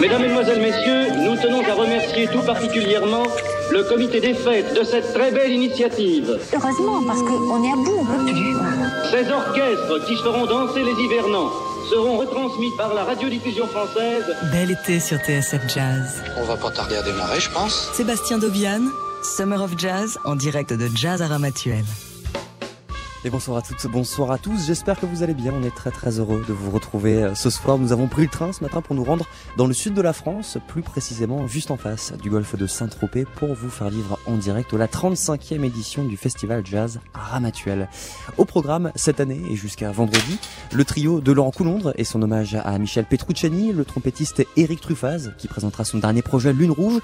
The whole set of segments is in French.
Mesdames, Mesdemoiselles, Messieurs, nous tenons à remercier tout particulièrement le comité des fêtes de cette très belle initiative. Heureusement, parce qu'on est à bout, on peut plus. Ces orchestres qui feront danser les hivernants seront retransmis par la radiodiffusion française. Bel été sur TSF Jazz. On va pas tarder à démarrer, je pense. Sébastien Dovian, Summer of Jazz, en direct de Jazz à Ramatuel. Et bonsoir à toutes, bonsoir à tous. J'espère que vous allez bien. On est très très heureux de vous retrouver euh, ce soir. Nous avons pris le train ce matin pour nous rendre dans le sud de la France, plus précisément juste en face du golfe de Saint-Tropez pour vous faire vivre en direct la 35e édition du festival jazz Ramatuel. Au programme cette année et jusqu'à vendredi, le trio de Laurent Coulondre et son hommage à Michel Petrucciani, le trompettiste Eric Truffaz qui présentera son dernier projet Lune Rouge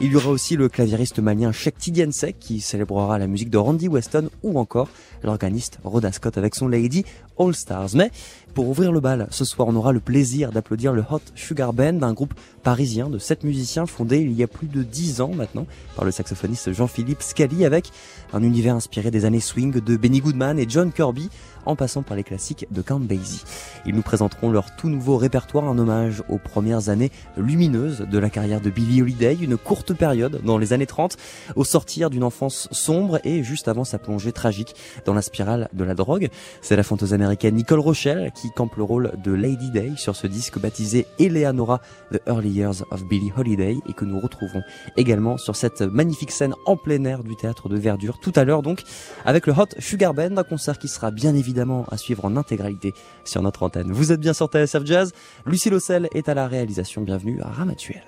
il y aura aussi le claviériste malien Shekti Diensek qui célébrera la musique de Randy Weston ou encore l'organiste Rhoda Scott avec son Lady All Stars. Mais pour ouvrir le bal, ce soir, on aura le plaisir d'applaudir le Hot Sugar Band, un groupe parisien de sept musiciens fondé il y a plus de dix ans maintenant par le saxophoniste Jean-Philippe Scali avec un univers inspiré des années swing de Benny Goodman et John Kirby en passant par les classiques de Count Basie. Ils nous présenteront leur tout nouveau répertoire, un hommage aux premières années lumineuses de la carrière de Billie Holiday, une courte période dans les années 30, au sortir d'une enfance sombre et juste avant sa plongée tragique dans la spirale de la drogue. C'est la fanteuse américaine Nicole Rochelle qui campe le rôle de Lady Day sur ce disque baptisé Eleanora The Early Years of Billie Holiday et que nous retrouvons également sur cette magnifique scène en plein air du théâtre de Verdure tout à l'heure donc avec le Hot Sugar Band, un concert qui sera bien évidemment à suivre en intégralité sur notre antenne. Vous êtes bien sur TSF Jazz. Lucie Lossel est à la réalisation. Bienvenue à Ramatuel.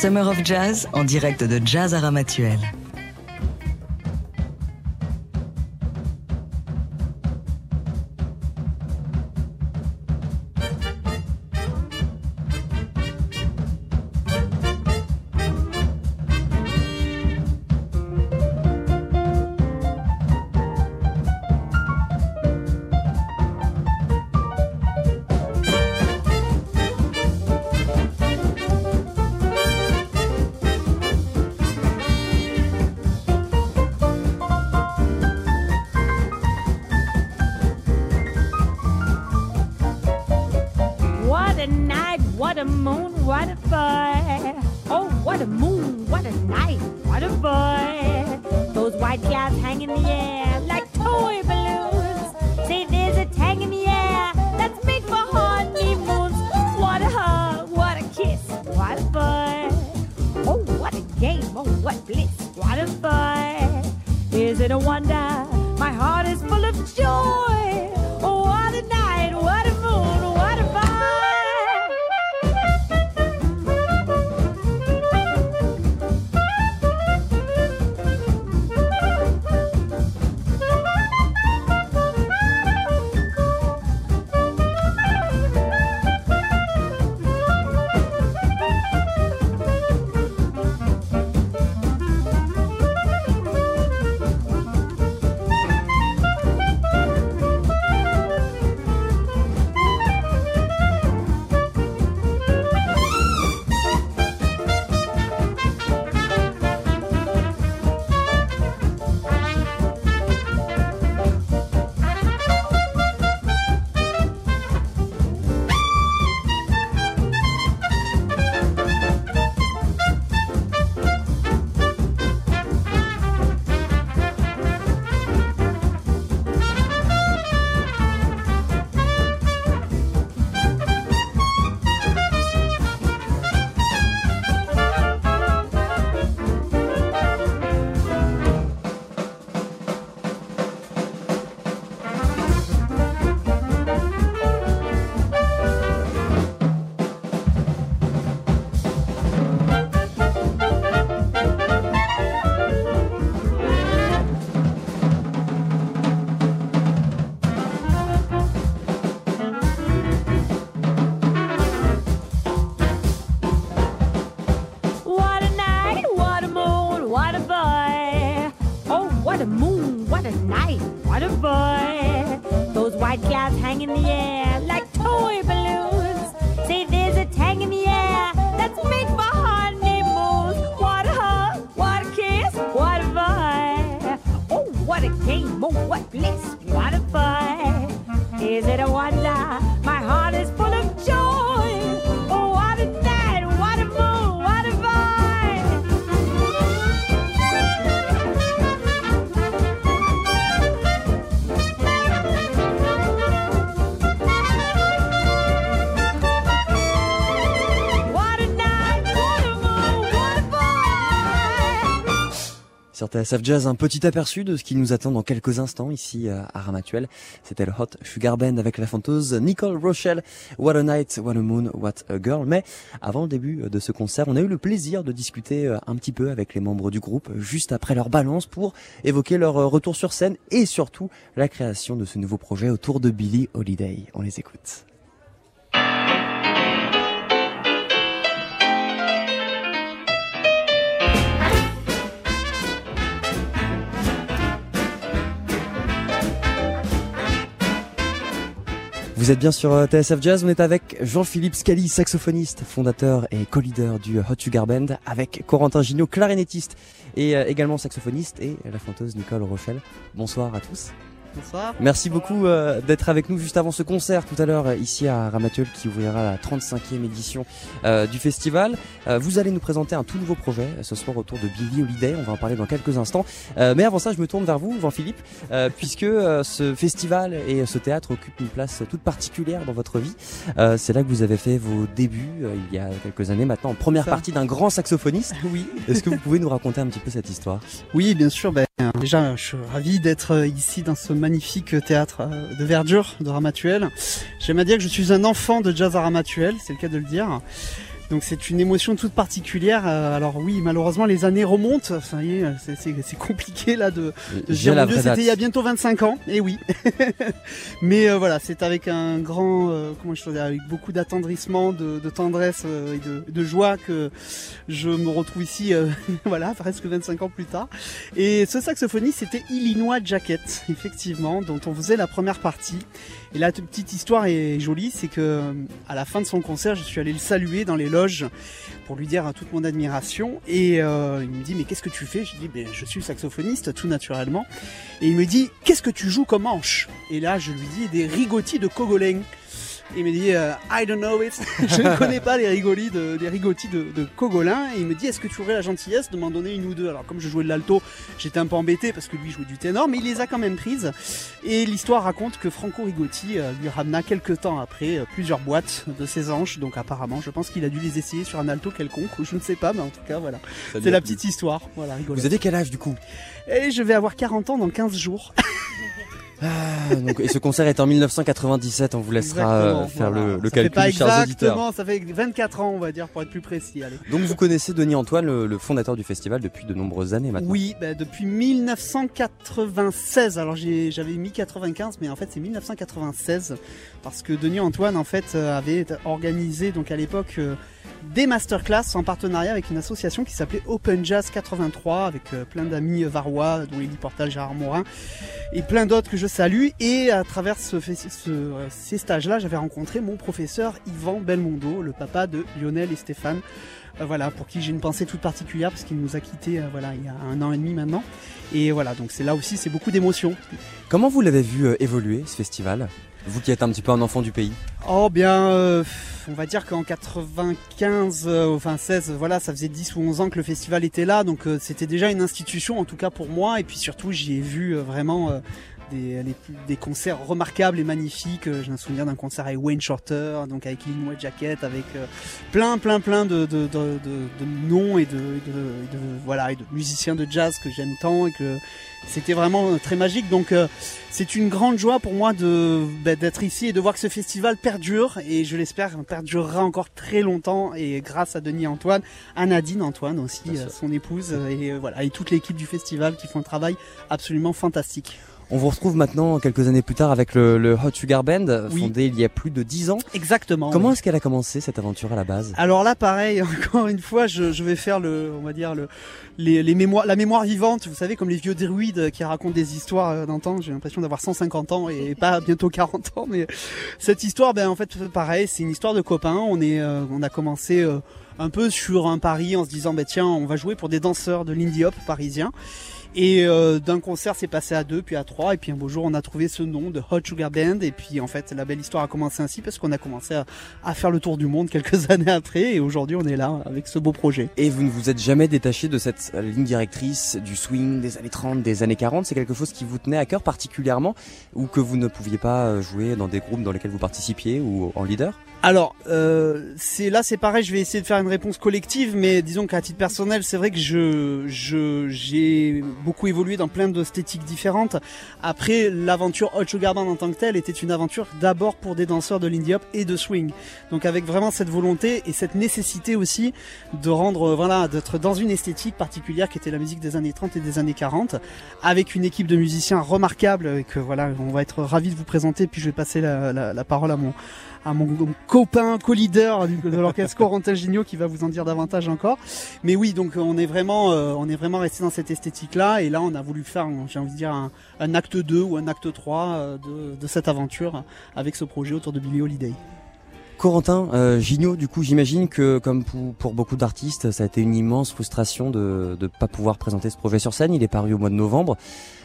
Summer of Jazz en direct de Jazz à TSF Jazz, un petit aperçu de ce qui nous attend dans quelques instants ici à Ramatuel. C'était le Hot Sugar Band avec la fanteuse Nicole Rochelle. What a night, what a moon, what a girl. Mais avant le début de ce concert, on a eu le plaisir de discuter euh, un petit peu avec les membres du groupe juste après leur balance pour évoquer leur euh, retour sur scène et surtout la création de ce nouveau projet autour de Billie Holiday. On les écoute. Vous êtes bien sur euh, TSF Jazz, on est avec Jean-Philippe Scali, saxophoniste, fondateur et co-leader du Hot Sugar Band, avec Corentin Gignot, clarinettiste et euh, également saxophoniste, et la fanteuse Nicole Rochelle. Bonsoir à tous. Bonsoir. Merci beaucoup euh, d'être avec nous juste avant ce concert tout à l'heure euh, ici à Ramatuel qui ouvrira la 35e édition euh, du festival. vous allez nous présenter un tout nouveau projet ce soir autour de Billy Holiday. On va en parler dans quelques instants. mais avant ça, je me tourne vers vous, Jean-Philippe, puisque ce festival et ce théâtre occupent une place toute particulière dans votre vie. C'est là que vous avez fait vos débuts il y a quelques années maintenant en première partie d'un grand saxophoniste. Oui. Est-ce que vous pouvez nous raconter un petit peu cette histoire? Oui, bien sûr. Ben, déjà, je suis ravi d'être ici dans ce magnifique théâtre euh, de verdure de Ramatuel. J'aime à dire que je suis un enfant de jazz à Ramatuel, c'est le cas de le dire. Donc c'est une émotion toute particulière. Euh, alors oui, malheureusement les années remontent. Ça y est, c'est compliqué là de, de mon Dieu, c'était il y a bientôt 25 ans. Et oui. Mais euh, voilà, c'est avec un grand, euh, comment je dire, avec beaucoup d'attendrissement, de, de, tendresse et de, de, joie que je me retrouve ici. voilà, presque 25 ans plus tard. Et ce saxophoniste, c'était Illinois Jacket, effectivement, dont on faisait la première partie. Et la petite histoire est jolie, c'est que à la fin de son concert, je suis allé le saluer dans les loges pour lui dire toute mon admiration. Et euh, il me dit mais qu'est-ce que tu fais? Je dis je suis saxophoniste tout naturellement. Et il me dit qu'est-ce que tu joues comme manche Et là je lui dis des rigotis de Cogolin. Il me dit euh, I don't know it. je ne connais pas les rigolis de, les rigotis de, de, Cogolin. Et il me dit est-ce que tu aurais la gentillesse de m'en donner une ou deux? Alors comme je jouais de l'alto, j'étais un peu embêté parce que lui jouait du ténor, mais il les a quand même prises. Et l'histoire raconte que Franco Rigotti euh, lui ramena quelques temps après euh, plusieurs boîtes de ses anges. Donc apparemment, je pense qu'il a dû les essayer sur un alto quelconque, ou je ne sais pas, mais en tout cas voilà. C'est la petite histoire. Voilà, Vous avez quel âge du coup? Et je vais avoir 40 ans dans 15 jours. Ah, donc, et ce concert est en 1997, on vous laissera euh, faire le, le ça calcul, fait pas chers exactement, Ça fait 24 ans, on va dire, pour être plus précis. Allez. Donc vous connaissez Denis Antoine, le, le, fondateur du festival, depuis de nombreuses années maintenant Oui, bah, depuis 1996. Alors j'avais mis 95, mais en fait c'est 1996, parce que Denis Antoine, en fait, euh, avait organisé, donc à l'époque... Euh, des masterclass en partenariat avec une association qui s'appelait Open Jazz 83 avec euh, plein d'amis varois dont Elie Portal, Gérard Morin et plein d'autres que je salue et à travers euh, ces stages-là j'avais rencontré mon professeur Yvan Belmondo, le papa de Lionel et Stéphane euh, voilà, pour qui j'ai une pensée toute particulière parce qu'il nous a quittés voilà, il y a un an et demi maintenant. Et voilà, donc c'est là aussi, c'est beaucoup d'émotions. Comment vous l'avez vu évoluer ce festival? Vous qui êtes un petit peu un enfant du pays. Oh bien, euh, on va dire qu'en 95, euh, enfin 16, voilà, ça faisait 10 ou 11 ans que le festival était là, donc euh, c'était déjà une institution en tout cas pour moi, et puis surtout j'y ai vu vraiment des, des, concerts remarquables et magnifiques. J'ai un souvenir d'un concert avec Wayne Shorter, donc avec Illinois Jacket, avec plein, plein, plein de, de, de, de noms et de, voilà, et de musiciens de jazz que j'aime tant et que c'était vraiment très magique. Donc c'est une grande joie pour moi de bah, d'être ici et de voir que ce festival perdure et je l'espère perdurera encore très longtemps et grâce à Denis Antoine, à Nadine Antoine aussi, euh, son épouse et euh, voilà et toute l'équipe du festival qui font un travail absolument fantastique. On vous retrouve maintenant quelques années plus tard avec le, Hot Sugar Band, fondé il y a plus de 10 ans. Exactement. Comment est-ce qu'elle a commencé cette aventure à la base? Alors là, pareil, encore une fois, je, je, vais faire le, on va dire le, les, les, mémoires, la mémoire vivante. Vous savez, comme les vieux druides qui racontent des histoires euh, d'antan. J'ai l'impression d'avoir 150 ans et pas bientôt 40 ans, mais cette histoire, ben en fait, pareil, c'est une histoire de copains. On est, euh, on a commencé. Euh, un peu sur un pari en se disant bah tiens on va jouer pour des danseurs de l'indie hop parisien et euh, d'un concert, c'est passé à deux, puis à trois. Et puis un beau jour, on a trouvé ce nom de Hot Sugar Band. Et puis en fait, la belle histoire a commencé ainsi parce qu'on a commencé à, à, faire le tour du monde quelques années après. Et aujourd'hui, on est là avec ce beau projet. Et vous ne vous êtes jamais détaché de cette ligne directrice du swing des années 30, des années 40 C'est quelque chose qui vous tenait à cœur particulièrement ou que vous ne pouviez pas euh, jouer dans des groupes dans lesquels vous participiez ou en leader? Alors, euh, là, c'est pareil. Je vais essayer de faire une réponse collective, mais disons qu'à titre personnel, c'est vrai que je, j'ai beaucoup évolué dans plein d'esthétiques différentes. Après, l'aventure Hot Sugar Band en tant que telle était une aventure d'abord pour des danseurs de l'indie hop et de swing. Donc, avec vraiment cette volonté et cette nécessité aussi de rendre, voilà, d'être dans une esthétique particulière qui était la musique des années 30 et des années 40, avec une équipe de musiciens remarquables et que voilà, on va être ravis de vous présenter. Puis je vais passer la parole à mon à mon, copain, co-leader de l'orchestre Corentin Gignot qui va vous en dire davantage encore. Mais oui, donc on est vraiment, euh, on est vraiment resté dans cette esthétique-là. Et là, on a voulu faire, j'ai envie de dire, un, acte 2 ou un acte 3 euh, de, de cette aventure avec ce projet autour de Billy Holiday. Corentin euh, Gignot, du coup, j'imagine que comme pour, pour beaucoup d'artistes, ça a été une immense frustration de ne pas pouvoir présenter ce projet sur scène. Il est paru au mois de novembre.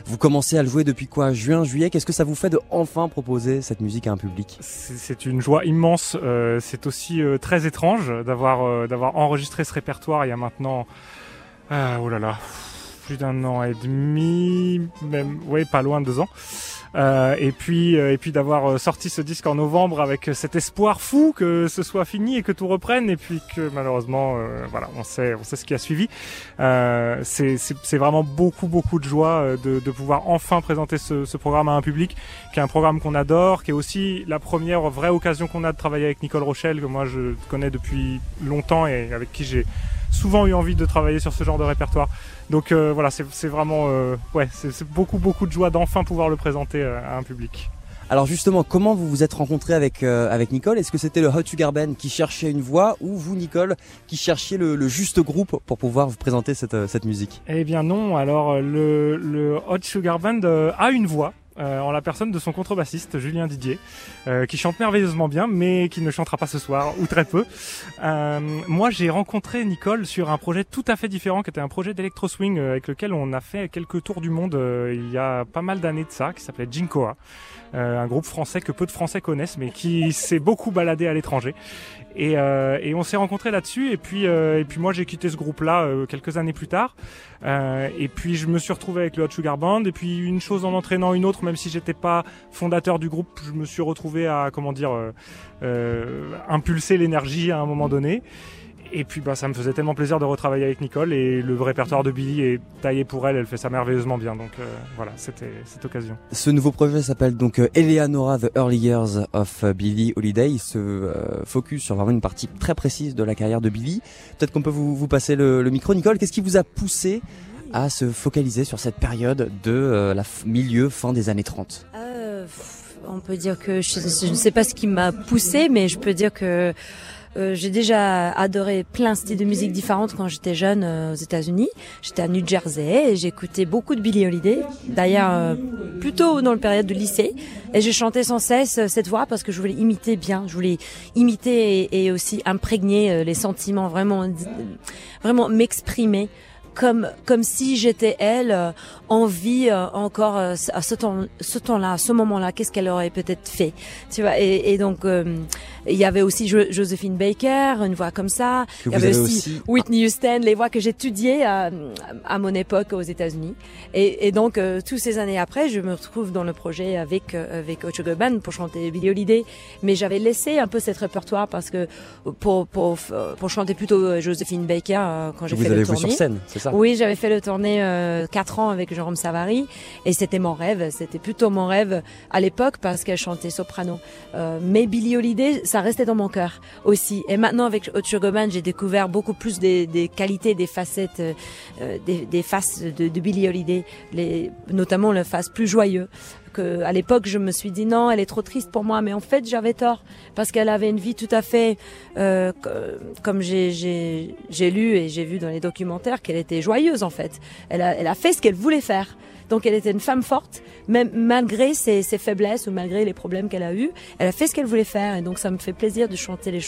Vous commencez à le jouer depuis quoi? Juin, juillet? Qu'est-ce que ça vous fait de enfin proposer cette musique à un public? C'est une joie immense. Euh, c'est aussi euh, très étrange d'avoir euh, enregistré ce répertoire il y a maintenant, oh là là, plus d'un an et demi, même, ouais, pas loin de deux ans. Euh, et puis et puis d'avoir sorti ce disque en novembre avec cet espoir fou que ce soit fini et que tout reprenne et puis que malheureusement voilà on sait on sait ce qui a suivi. c'est c'est vraiment beaucoup beaucoup de joie de, de pouvoir enfin présenter ce, ce programme à un public qui est un programme qu'on adore, qui est aussi la première vraie occasion qu'on a de travailler avec Nicole Rochelle que moi je connais depuis longtemps et avec qui j'ai souvent eu envie de travailler sur ce genre de répertoire. Donc euh, voilà, c'est vraiment euh, ouais, c'est beaucoup beaucoup de joie d'enfin pouvoir le présenter euh, à un public. Alors justement, comment vous vous êtes rencontré avec avec Nicole? Est-ce que c'était le Hot Sugar Band qui cherchait une voix ou vous, Nicole, qui cherchiez le, juste groupe pour pouvoir vous présenter cette, cette musique? Eh bien non. Alors le, le Hot Sugar Band a une voix. Euh, en la personne de son contrebassiste Julien Didier, euh, qui chante merveilleusement bien, mais qui ne chantera pas ce soir ou très peu. Euh, moi, j'ai rencontré Nicole sur un projet tout à fait différent, qui était un projet d'électro swing avec lequel on a fait quelques tours du monde il y a pas mal d'années de ça, qui s'appelait Jinkoa. Euh, un groupe français que peu de Français connaissent, mais qui s'est beaucoup baladé à l'étranger. Et, euh, et, on s'est rencontrés là-dessus. Et puis, euh, et puis moi, j'ai quitté ce groupe-là quelques années plus tard. et puis, je me suis retrouvé avec le Hot Sugar Band. Et puis, une chose en entraînant une autre, même si j'étais pas fondateur du groupe, je me suis retrouvé à, comment dire, impulser l'énergie à un moment donné. Et puis bah, ça me faisait tellement plaisir de retravailler avec Nicole et le répertoire de Billy est taillé pour elle, elle fait ça merveilleusement bien. Donc euh, voilà, c'était cette occasion. Ce nouveau projet s'appelle donc euh, Eleanora The Early Years of Billy Holiday. Il se euh, focus sur vraiment une partie très précise de la carrière de Billy. Peut-être qu'on peut vous, vous passer le, le micro. Nicole, qu'est-ce qui vous a poussé à se focaliser sur cette période de la milieu, fin des années 30 On peut dire que je, je ne sais pas ce qui m'a poussé, mais je peux dire que euh, j'ai déjà adoré plein de styles de musique différentes quand j'étais jeune euh, aux États-Unis. J'étais à New Jersey et j'écoutais beaucoup de Billie Holiday. D'ailleurs, euh, plutôt dans le période de lycée. Et je chantais sans cesse cette voix parce que je voulais imiter bien. Je voulais imiter et, et aussi imprégner les sentiments, vraiment, vraiment m'exprimer comme comme si j'étais elle euh, en vie euh, encore euh, à ce temps ce temps-là à ce moment-là qu'est-ce qu'elle aurait peut-être fait tu vois et, et donc il y avait aussi Josephine Baker une voix comme ça. Il y avait aussi, Whitney Houston les voix que j'étudiais à, à mon époque aux États-Unis. Et, et donc tous ces années après je me retrouve dans le projet avec avec Ocho Band pour chanter Billie Holiday. Mais j'avais laissé un peu cette répertoire parce que pour pour pour chanter plutôt Josephine Baker quand j'ai fait le tournée. sur scène c'est oui, j'avais fait le tournée euh, 4 ans avec Jérôme Savary et c'était mon rêve. C'était plutôt mon rêve à l'époque parce qu'elle chantait soprano. Euh, mais Billie Holiday, ça restait dans mon cœur aussi. Et maintenant avec Ocho Goman, j'ai découvert beaucoup plus des, des qualités, des facettes, euh, des, des, faces de, de Billie Holiday, les, notamment le face plus joyeux à l'époque je me suis dit non, elle est trop triste pour moi, mais en fait j'avais tort parce qu'elle avait une vie tout à fait euh, comme j'ai lu et j'ai vu dans les documentaires qu'elle était joyeuse en fait. Elle a, fait ce qu'elle voulait faire. Donc elle était une femme forte, même malgré ses, ses faiblesses ou malgré les problèmes qu'elle a eus, elle a fait ce qu'elle voulait faire et donc ça me fait plaisir de chanter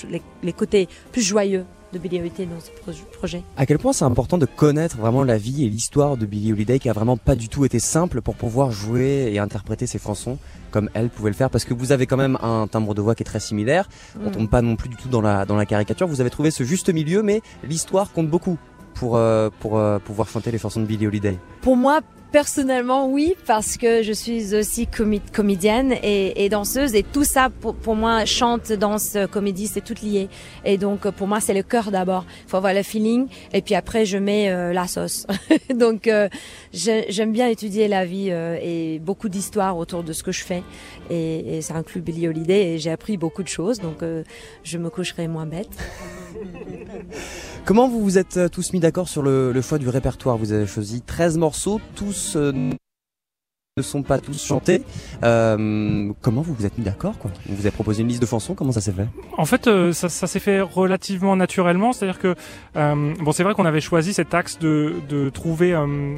les côtés plus joyeux de Billie Holiday dans ce projet. À quel point c'est important de connaître vraiment la vie et l'histoire de Billie Holiday qui a vraiment pas du tout été simple pour pouvoir jouer et interpréter ses chansons comme elle pouvait le faire? Parce que vous avez quand même un timbre de voix qui est très similaire. On mm. tombe pas non plus du tout dans la dans la caricature. Vous avez trouvé ce juste milieu, mais l'histoire compte beaucoup pour euh, pour euh, pouvoir chanter les chansons de Billie Holiday? Pour moi, Personnellement, oui, parce que je suis aussi comédienne et, danseuse et tout ça, pour, moi, chante, danse, comédie, c'est tout lié. Et donc, pour moi, c'est le cœur d'abord. Il faut avoir le feeling et puis après, je mets euh, la sauce. donc, euh, j'aime bien étudier la vie euh, et beaucoup d'histoires autour de ce que je fais. Et, et ça inclut Billy Holiday et j'ai appris beaucoup de choses. Donc, je me coucherai moins bête. Comment vous vous êtes euh, tous mis d'accord sur le, choix du répertoire? Vous avez choisi 13 morceaux, tous euh, ne sont pas tous chantés. Euh, comment vous vous êtes mis d'accord Vous avez proposé une liste de chansons, comment ça s'est fait? En fait, ça, s'est fait relativement naturellement, c'est-à-dire que bon, c'est vrai qu'on avait choisi cet axe de, de trouver un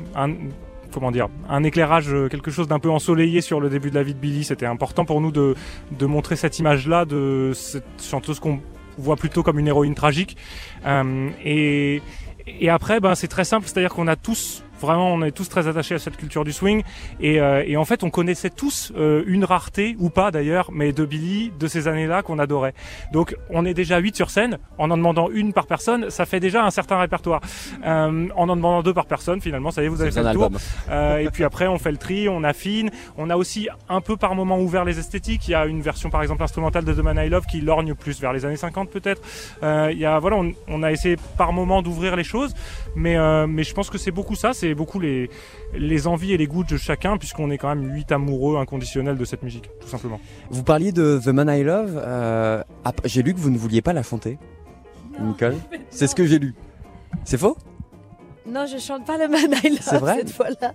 comment dire, un éclairage, quelque chose d'un peu ensoleillé sur le début de la vie de Billy. C'était important pour nous de, de montrer cette image-là de cette chanteuse qu'on voit plutôt comme une héroïne tragique. Euh, et, et après, ben, c'est très simple, c'est-à-dire qu'on a tous Vraiment, on est tous très attachés à cette culture du swing. Et, euh, et en fait, on connaissait tous euh, une rareté, ou pas d'ailleurs, mais de Billy, de ces années-là qu'on adorait. Donc, on est déjà 8 sur scène. En en demandant une par personne, ça fait déjà un certain répertoire. Euh, en en demandant deux par personne, finalement, ça y est, vous avez fait le tour. album. Euh, et puis après, on fait le tri, on affine. On a aussi un peu par moment ouvert les esthétiques. Il y a une version, par exemple, instrumentale de The Man I Love qui lorgne plus vers les années 50 peut-être. Euh, il y a, voilà, on, on a essayé par moment d'ouvrir les choses, mais euh, mais je pense que c'est beaucoup ça, c'est beaucoup les les envies et les goûts de chacun, puisqu'on est quand même huit amoureux inconditionnels de cette musique, tout simplement. Vous parliez de The Man I Love. euh, j'ai lu que vous ne vouliez pas la chanter. Nicole C'est ce que j'ai lu. C'est faux? Non, je chante pas le Man I Love C'est vrai cette fois-là.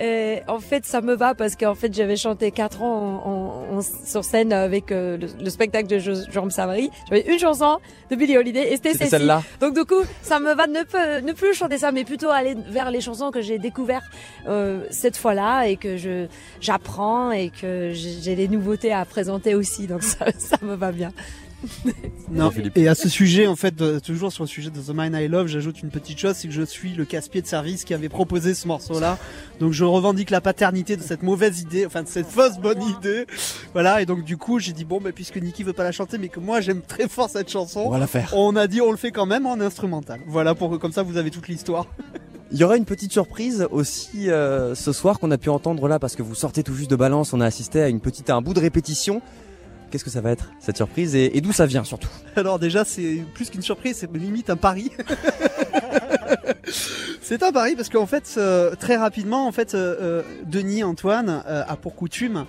Euh, en fait, ça me va parce qu'en fait, j'avais chanté quatre ans en, en- en- sur scène avec euh, le, le spectacle de Jérôme Savary. J'avais une chanson de Billie Holiday et c'était celle-là. Donc du coup, ça me va de ne, peu- ne plus chanter ça, mais plutôt aller vers les chansons que j'ai découvert euh, cette fois-là et que je j'apprends et que j'ai j'ai des nouveautés à présenter aussi. Donc ça, ça me va bien. Non, Philippe. et à ce sujet, en fait, de- toujours sur le sujet de The Mine I Love, j'ajoute une petite chose, c'est que je suis le casse-pied de service qui avait proposé ce morceau-là. Donc je revendique la paternité de cette mauvaise idée, enfin de cette fausse bonne idée. Voilà, et donc du coup, j'ai dit, bon, bah, puisque Niki veut pas la chanter, mais que moi j'aime très fort cette On chanson, va la faire. on a dit, on le fait quand même en instrumental. Voilà, pour que comme ça vous avez toute l'histoire. Il y aura une petite surprise aussi euh, ce soir qu'on a pu entendre là parce que vous sortez tout juste de balance. On a assisté à une petite à un bout de répétition. Qu'est-ce que ça va être cette surprise et, d'où ça vient surtout Alors déjà, c'est plus qu'une surprise, c'est limite un pari. c'est un pari parce qu'en fait, euh, très rapidement, en fait, euh, euh, Denis Antoine a pour coutume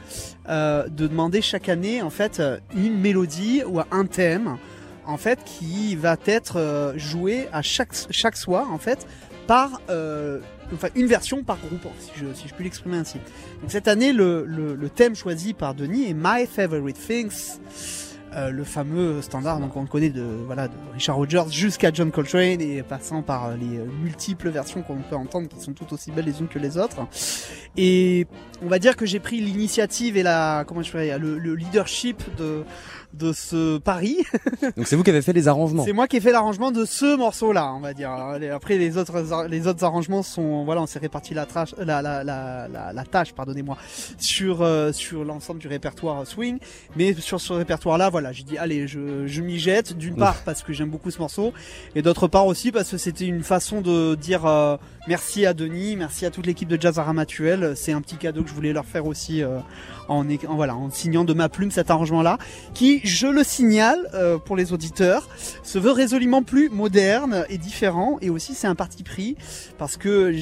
de demander chaque année, en fait, une mélodie ou un thème, en fait, qui va être joué à chaque chaque soir, en fait, par enfin une version par groupe, si je, si je puis l'exprimer ainsi. Donc cette année, le, le, le thème choisi par Denis est My Favorite Things. Euh, le fameux standard donc on connaît de voilà de Richard Rogers jusqu'à John Coltrane et passant par les multiples versions qu'on peut entendre qui sont toutes aussi belles les unes que les autres et on va dire que j'ai pris l'initiative et la comment je dirais le, le leadership de de ce pari Donc c'est vous qui avez fait les arrangements. c'est moi qui ai fait l'arrangement de ce morceau-là, on va dire. Après, les autres, les autres arrangements sont, voilà, on s'est réparti la, trash- la, la, la, la, la tâche, pardonnez-moi, sur euh, sur l'ensemble du répertoire swing. Mais sur ce répertoire-là, voilà, j'ai dit, allez, je, je m'y jette. D'une part parce que j'aime beaucoup ce morceau, et d'autre part aussi parce que c'était une façon de dire euh, merci à Denis, merci à toute l'équipe de Jazz Aramatuel. C'est un petit cadeau que je voulais leur faire aussi. euh, en, voilà, en signant de ma plume cet arrangement-là, qui, je le signale euh, pour les auditeurs, se veut résolument plus moderne et différent, et aussi c'est un parti pris, parce que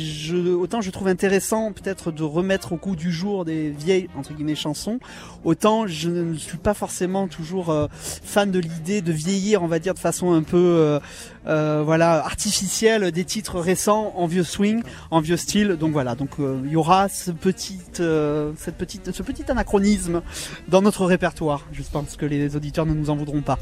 autant je trouve intéressant peut-être de remettre au goût du jour des vieilles entre guillemets chansons, autant je ne suis pas forcément toujours euh, fan de l'idée de vieillir, on va dire de façon un peu euh, euh, voilà artificielle des titres récents en vieux swing, en vieux style. Donc voilà, donc il y aura ce petit, euh, cette petite, ce petit anachronisme dans notre répertoire. Je pense que les auditeurs ne nous en voudront pas.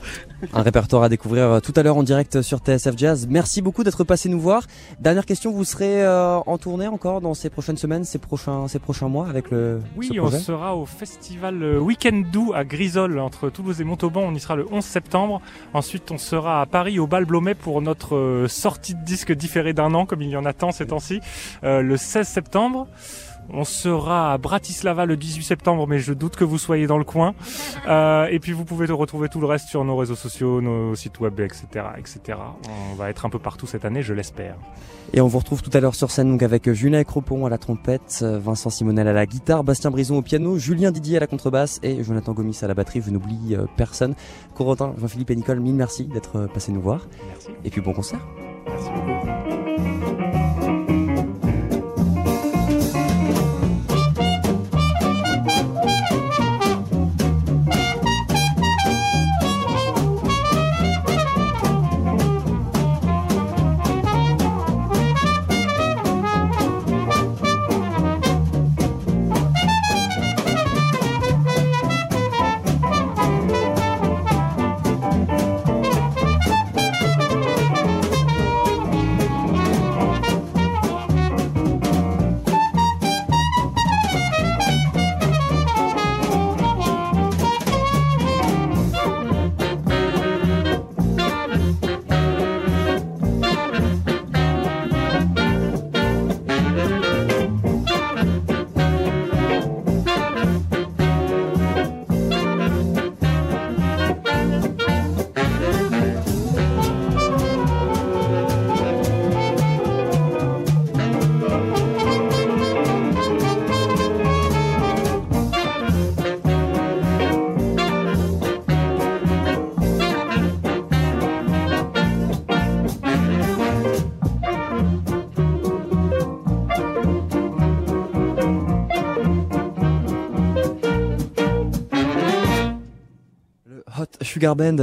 Un répertoire à découvrir euh, tout à l'heure en direct sur TSF Jazz. Merci beaucoup d'être passé nous voir. Dernière question, vous serez euh, en tournée encore dans ces prochaines semaines, ces prochains, ces prochains mois avec le Oui, ce on sera au festival euh, Weekend Doux à Grisol, entre Toulouse et Montauban. On y sera le 11 septembre. Ensuite, on sera à Paris, au Bal Blomet, pour notre sortie de disque différée d'un an, comme il y en a tant ces temps-ci, euh, le 16 septembre. On sera à Bratislava le 18 septembre, mais je doute que vous soyez dans le coin. Euh, et puis vous pouvez retrouver tout le reste sur nos réseaux sociaux, nos sites web, etc., etc. On va être un peu partout cette année, je l'espère. Et on vous retrouve tout à l'heure sur scène donc avec Julien Cropon à la trompette, euh, Vincent Simonel à la guitare, Bastien Brison au piano, Julien Didier à la contrebasse et Jonathan Gomis à la batterie. Je n'oublie euh, personne. Corentin, Jean-Philippe et Nicole, mille merci d'être euh, passés nous voir. Merci. Et puis bon concert. Merci beaucoup.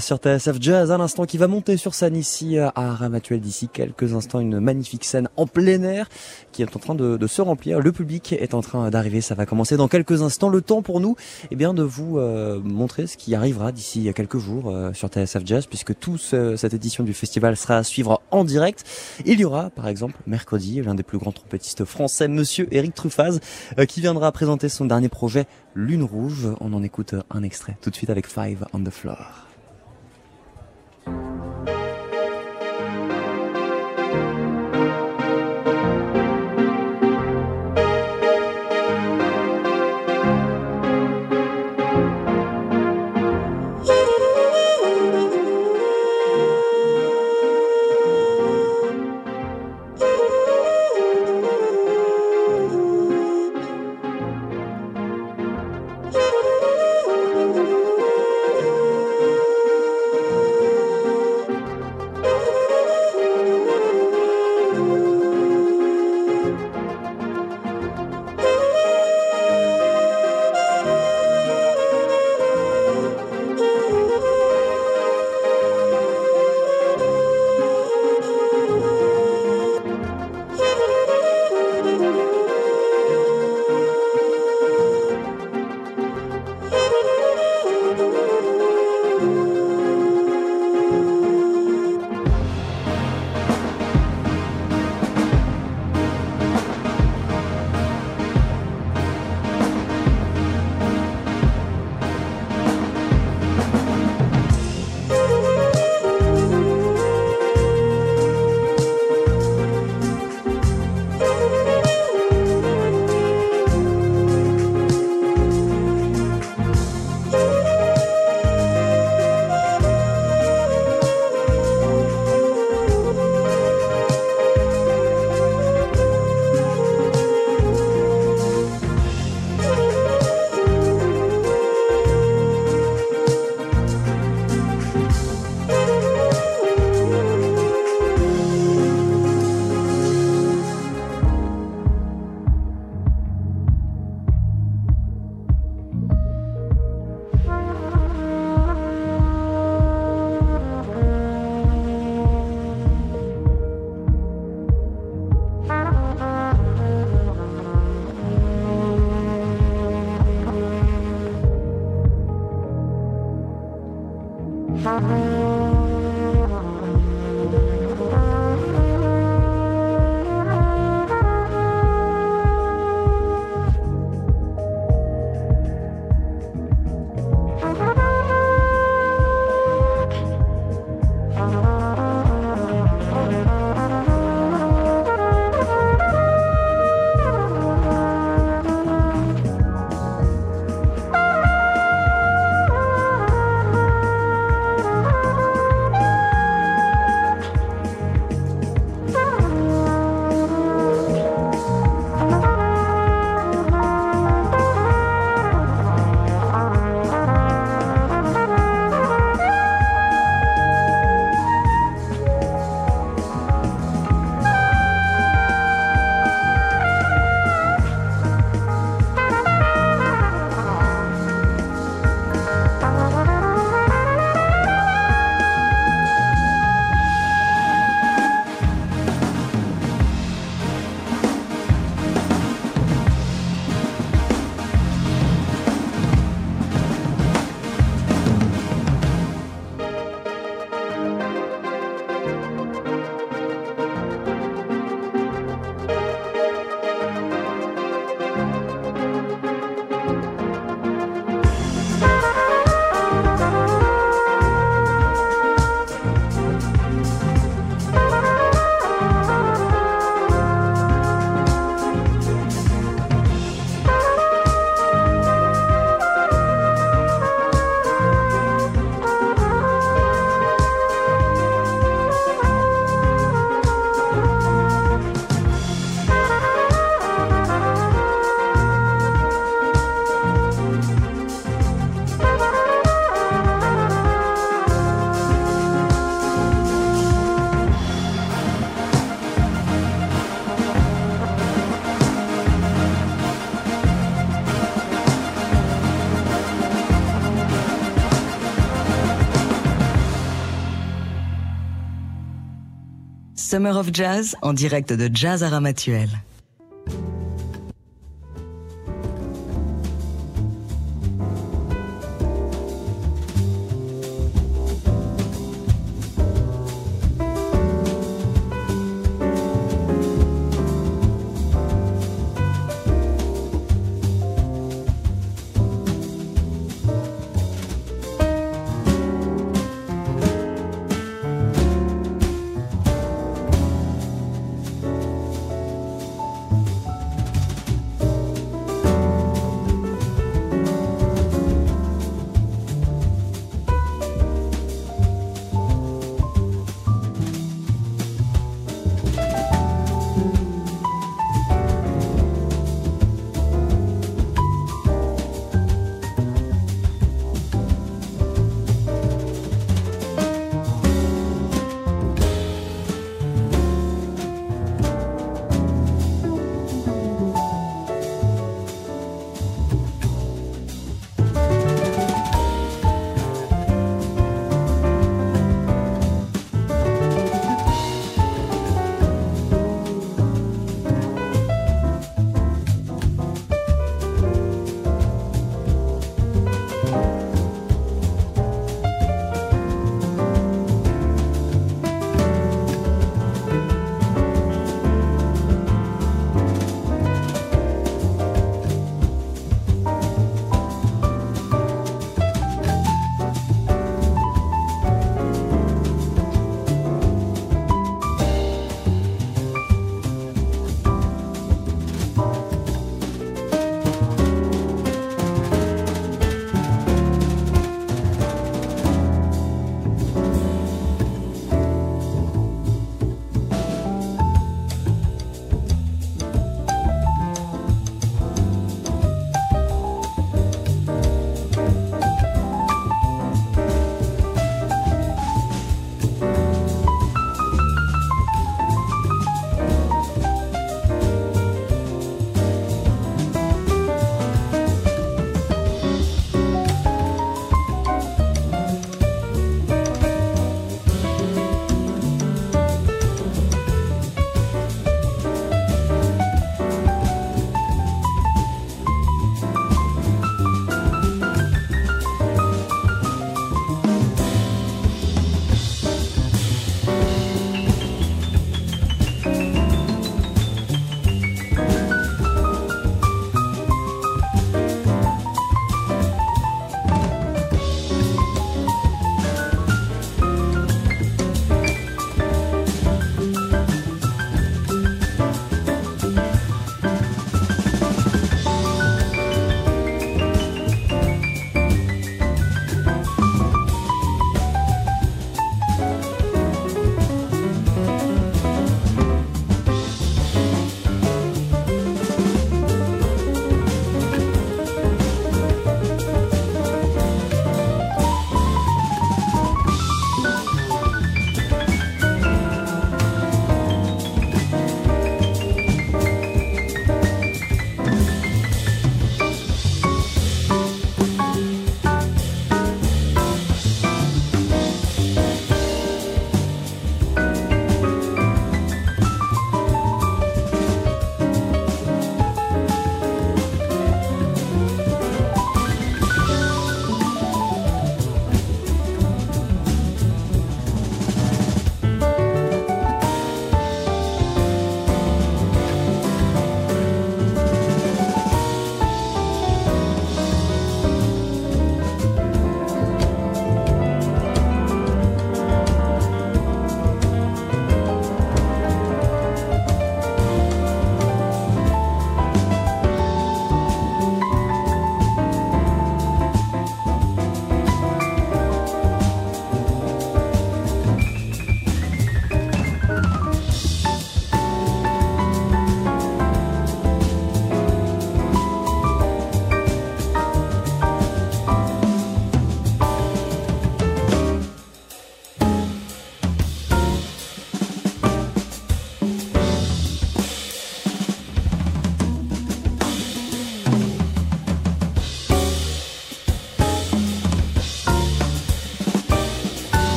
Sur TSF Jazz à l'instant qui va monter sur scène ici à Ramatuel d'ici quelques instants. Une magnifique scène en plein air qui est en train de, de se remplir. Le public est en train d'arriver. Ça va commencer dans quelques instants. Le temps pour nous, eh bien, de vous euh, montrer ce qui arrivera d'ici quelques jours euh, sur TSF Jazz puisque toute cette édition du festival sera à suivre en direct. Il y aura, par exemple, mercredi, l'un des plus grands trompettistes français, monsieur Eric Truffaz, euh, qui viendra présenter son dernier projet Lune Rouge. On en écoute un extrait tout de suite avec Five on the Floor. Summer of Jazz en direct de Jazz à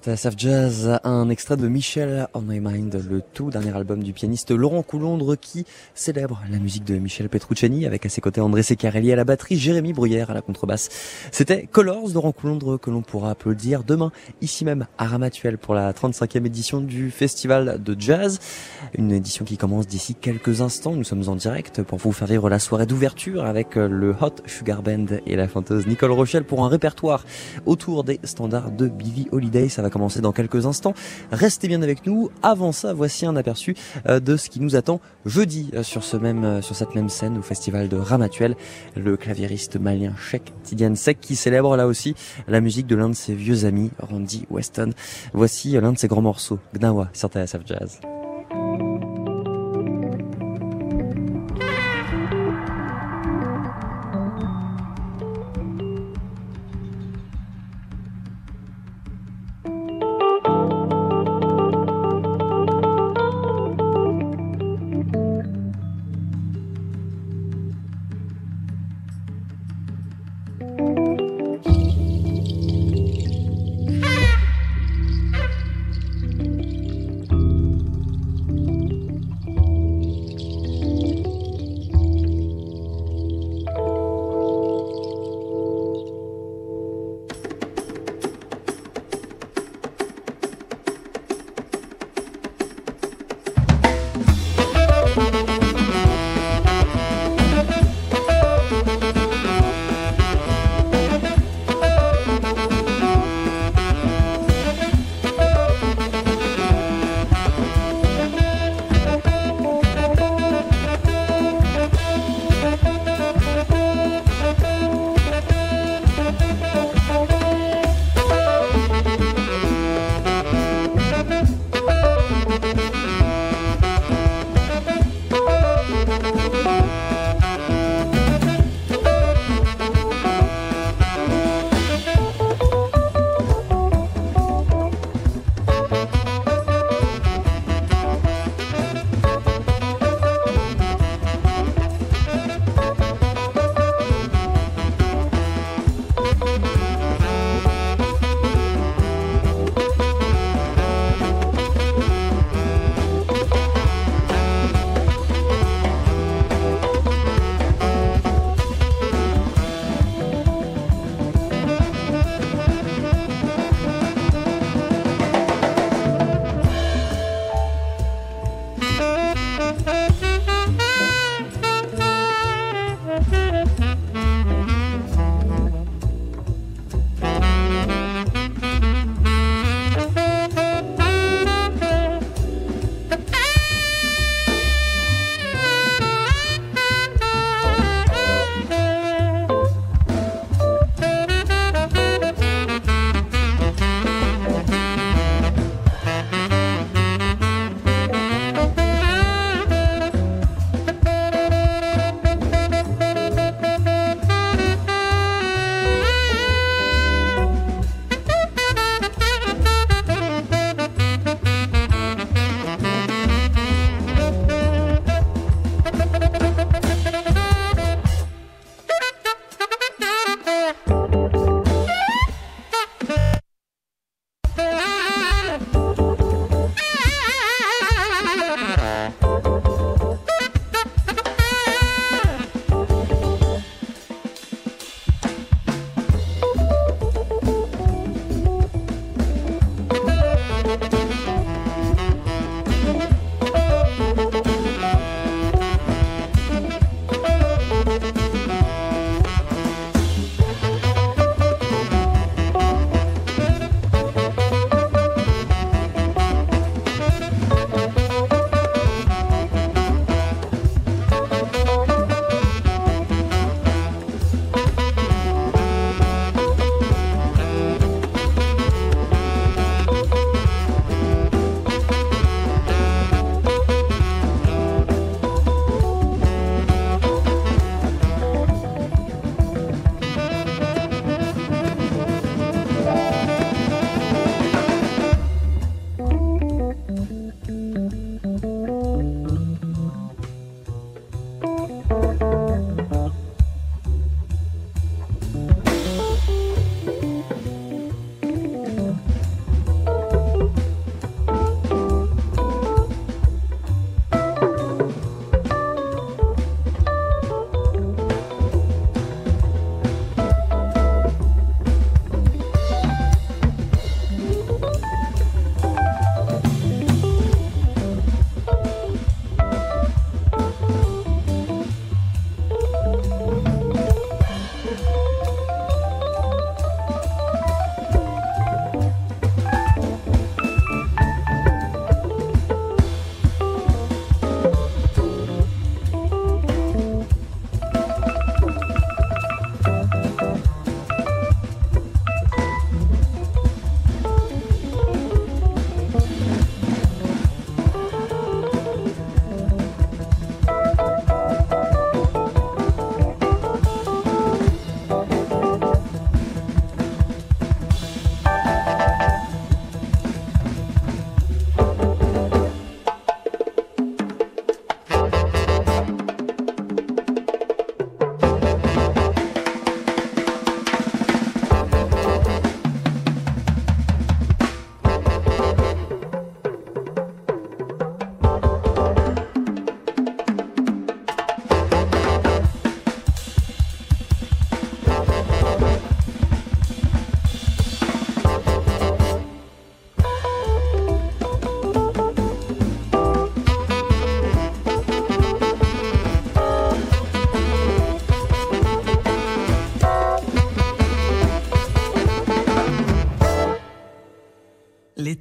sur TSF Jazz, un extrait de Michel on My Mind, le tout dernier album du pianiste Laurent Coulondre qui célèbre la musique de Michel Petrucciani avec à ses côtés André Secarelli à la batterie, Jérémy Bruyère à la contrebasse. C'était Colors Laurent Coulondre que l'on pourra applaudir demain ici même à Ramatuel pour la 35e édition du festival de jazz. Une édition qui commence d'ici quelques instants. Nous sommes en direct pour vous faire vivre la soirée d'ouverture avec le Hot Sugar Band et la chanteuse Nicole Rochelle pour un répertoire autour des standards de Billy Holiday ça va commencer dans quelques instants. Restez bien avec nous. Avant ça, voici un aperçu euh, de ce qui nous attend jeudi euh, sur ce même, euh, sur cette même scène au festival de Ramatuel. Le claviériste malien Sheikh Tidiane Sek qui célèbre là aussi la musique de l'un de ses vieux amis, Randy Weston. Voici l'un de ses grands morceaux, Gnawa, sur TSF Jazz.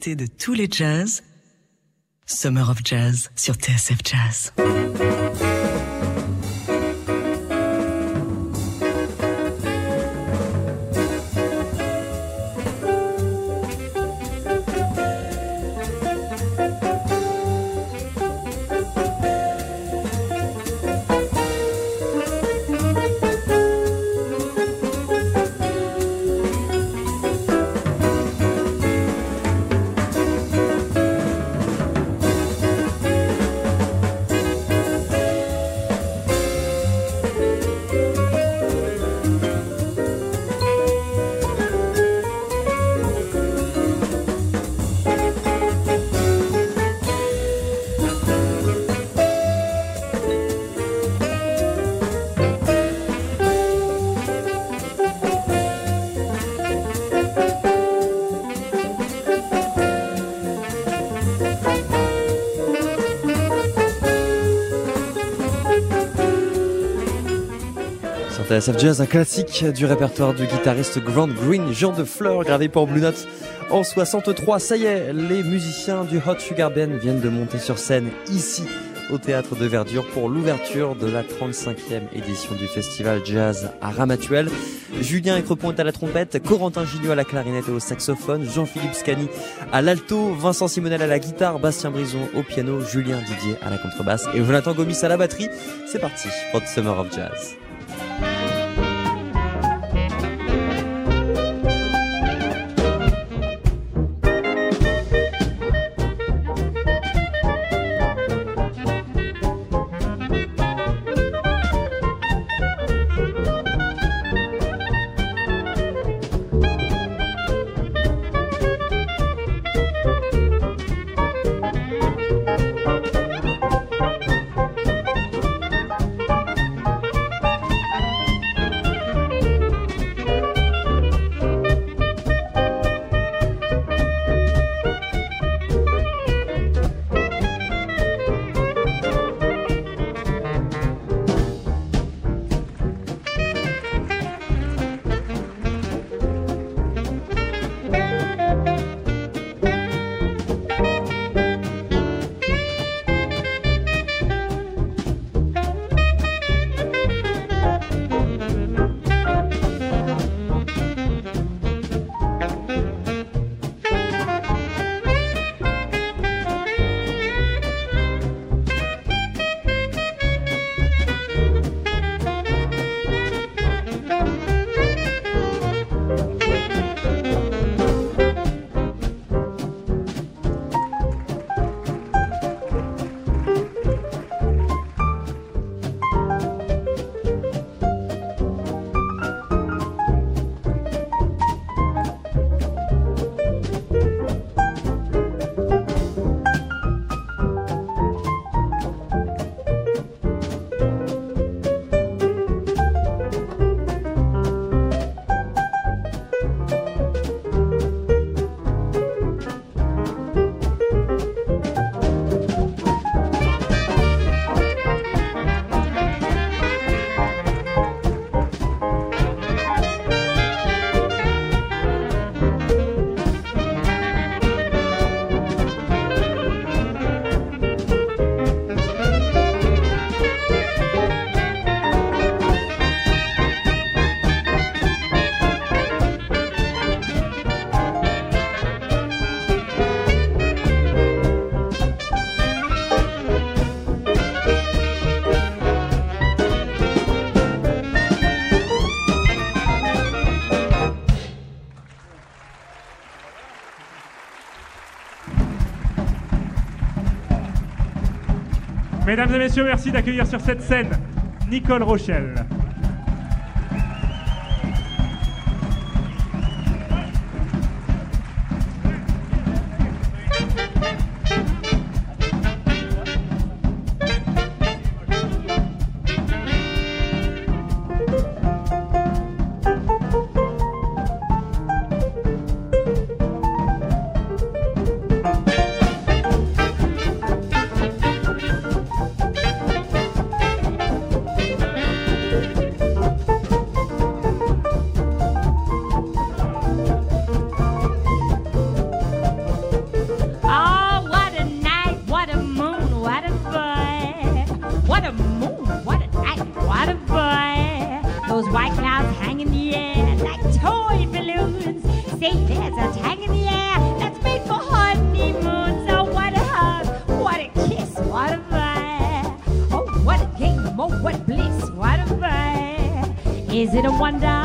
De tous les jazz. Summer of Jazz sur TSF Jazz. TSF Jazz, un classique du répertoire du guitariste Grant Green, Jean de Fleur, gravé pour Blue Note en 63. Ça y est, les musiciens du Hot Sugar Band viennent de monter sur scène ici au théâtre de Verdure pour l'ouverture de la 35e édition du festival jazz à Ramatuel. Julien Écrepont est à la trompette, Corentin Gignot à la clarinette et au saxophone, Jean-Philippe Scani à l'alto, Vincent Simonel à la guitare, Bastien Brison au piano, Julien Didier à la contrebasse et Jonathan Gomis à la batterie. C'est parti pour The Summer of Jazz. Mesdames et messieurs, merci d'accueillir sur cette scène Nicole Rochelle. Vibe. Is it a wonder?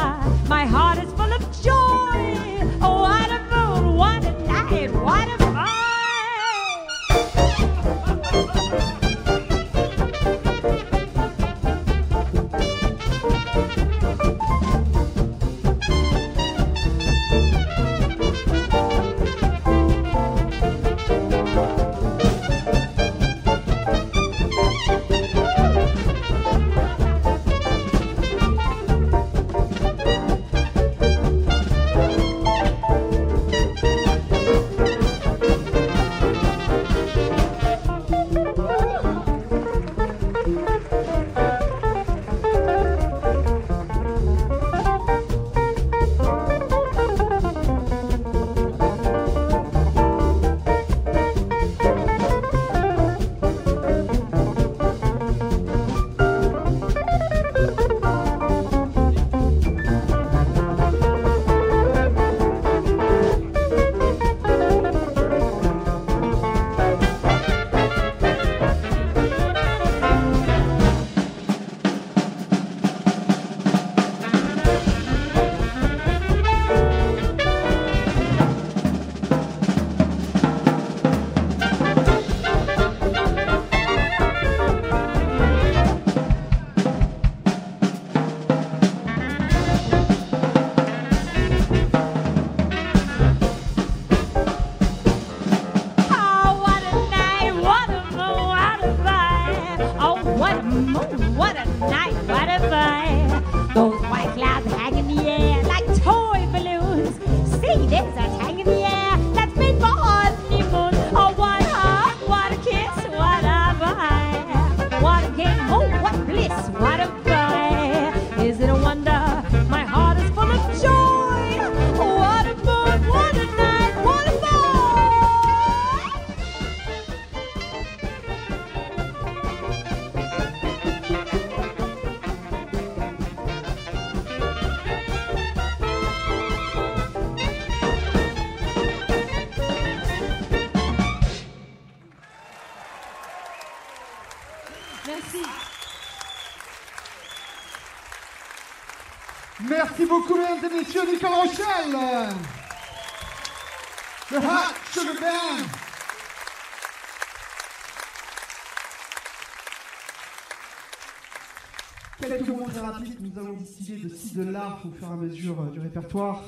Au fur et à mesure euh, du répertoire.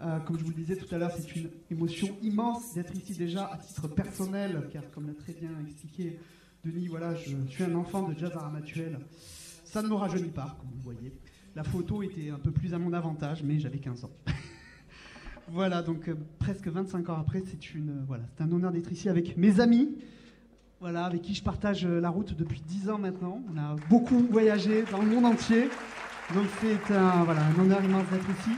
Euh, comme je vous le disais tout à l'heure, c'est une émotion immense d'être ici déjà à titre personnel, car comme l'a très bien expliqué Denis, voilà, je suis un enfant de jazz aramatuel. Ça ne me rajeunit pas, comme vous voyez. La photo était un peu plus à mon avantage, mais j'avais 15 ans. voilà, donc euh, presque 25 ans après, c'est voilà, un honneur d'être ici avec mes amis, voilà, avec qui je partage la route depuis 10 ans maintenant. On a beaucoup voyagé dans le monde entier, donc c'est un, voilà, un honneur immense d'être ici.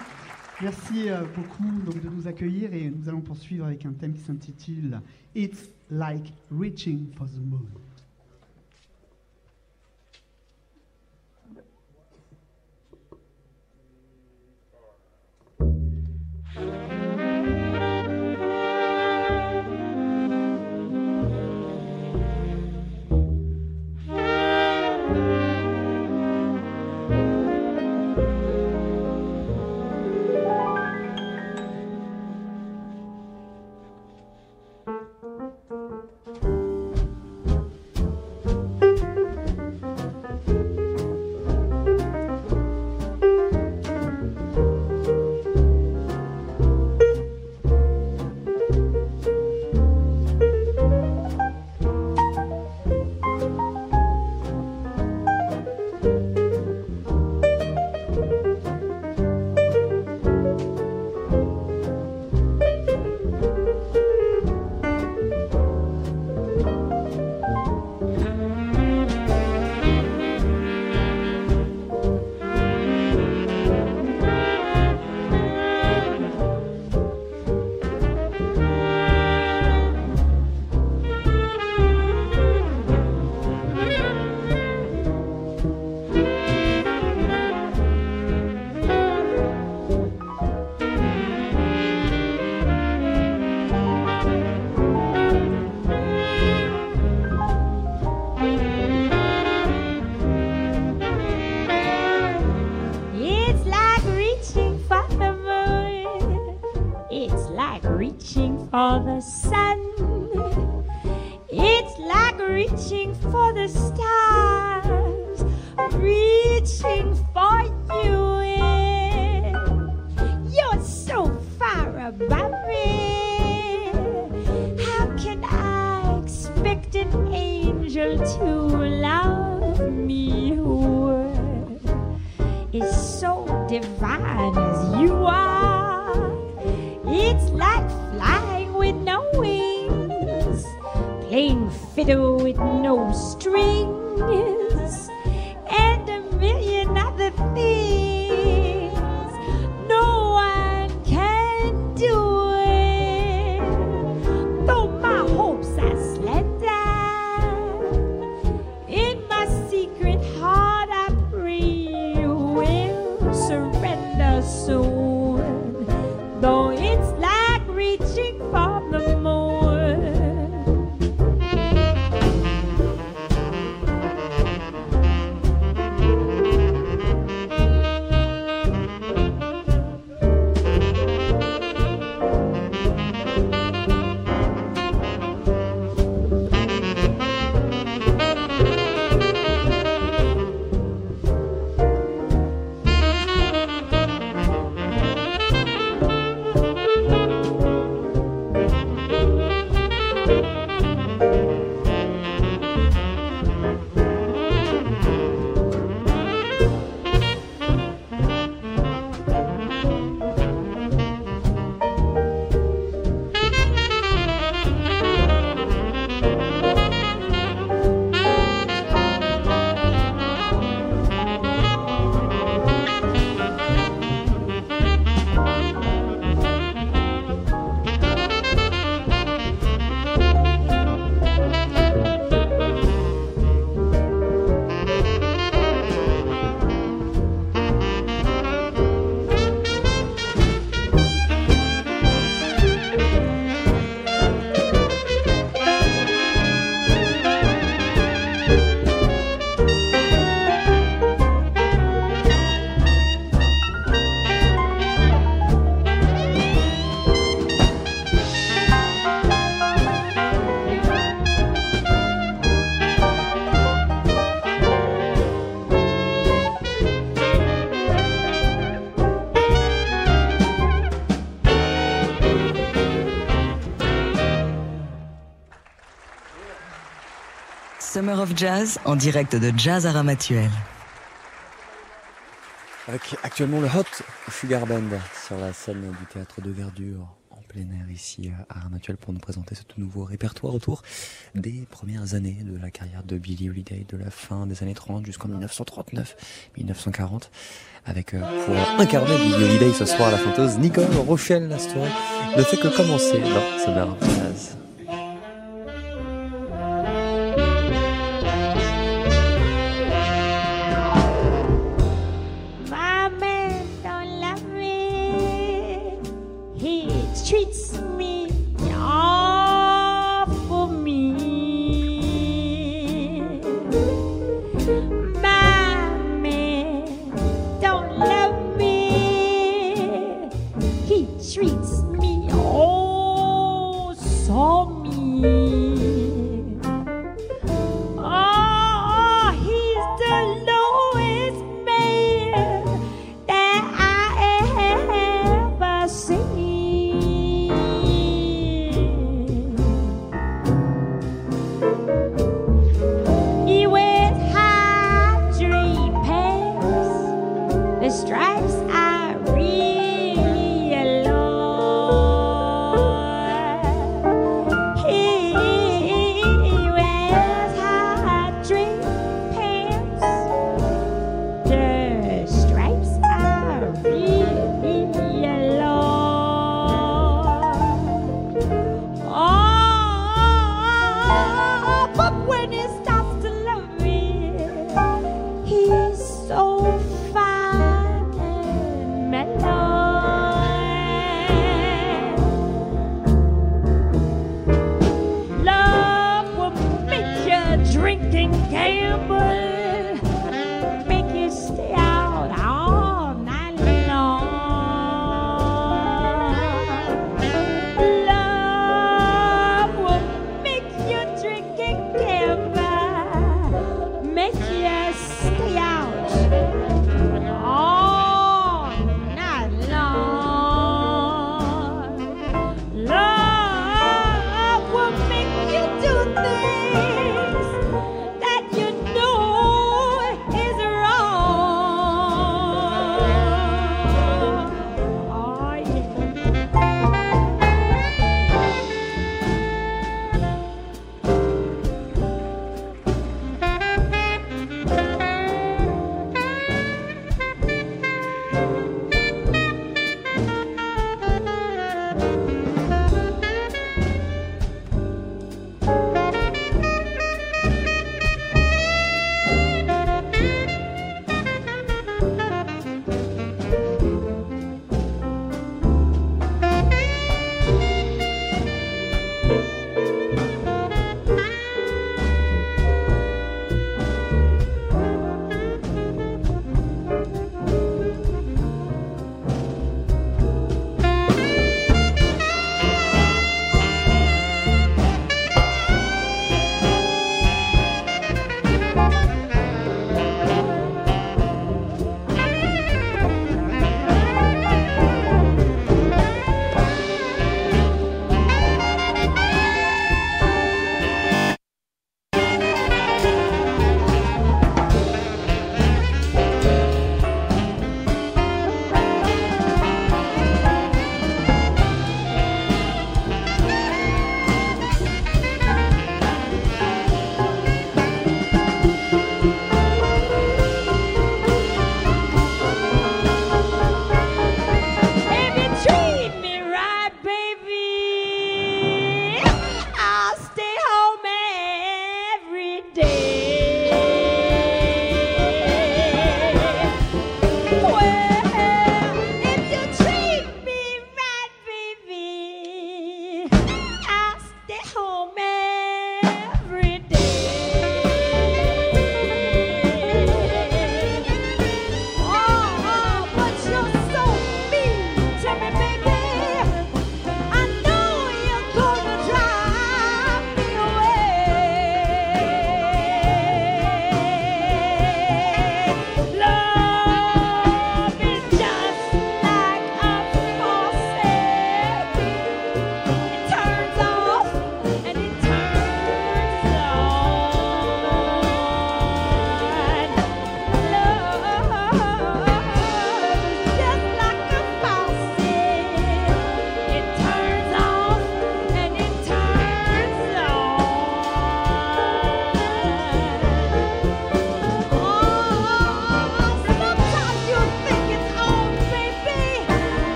Merci euh, beaucoup de nous accueillir et nous allons poursuivre avec un thème qui s'intitule It's like reaching for the moon. Of Jazz en direct de Jazz à Ramatuel. Avec actuellement le Hot Sugar Band sur la scène du théâtre de Verdure en plein air ici à Armatuel pour nous présenter ce tout nouveau répertoire autour des premières années de la carrière de Billie Holiday, de la fin des années 30 jusqu'en 1939-1940 avec euh, pour incarner Billie Holiday ce soir la chanteuse Nicole Rochelle Lastouré ne fait que commencer dans Summer of Jazz.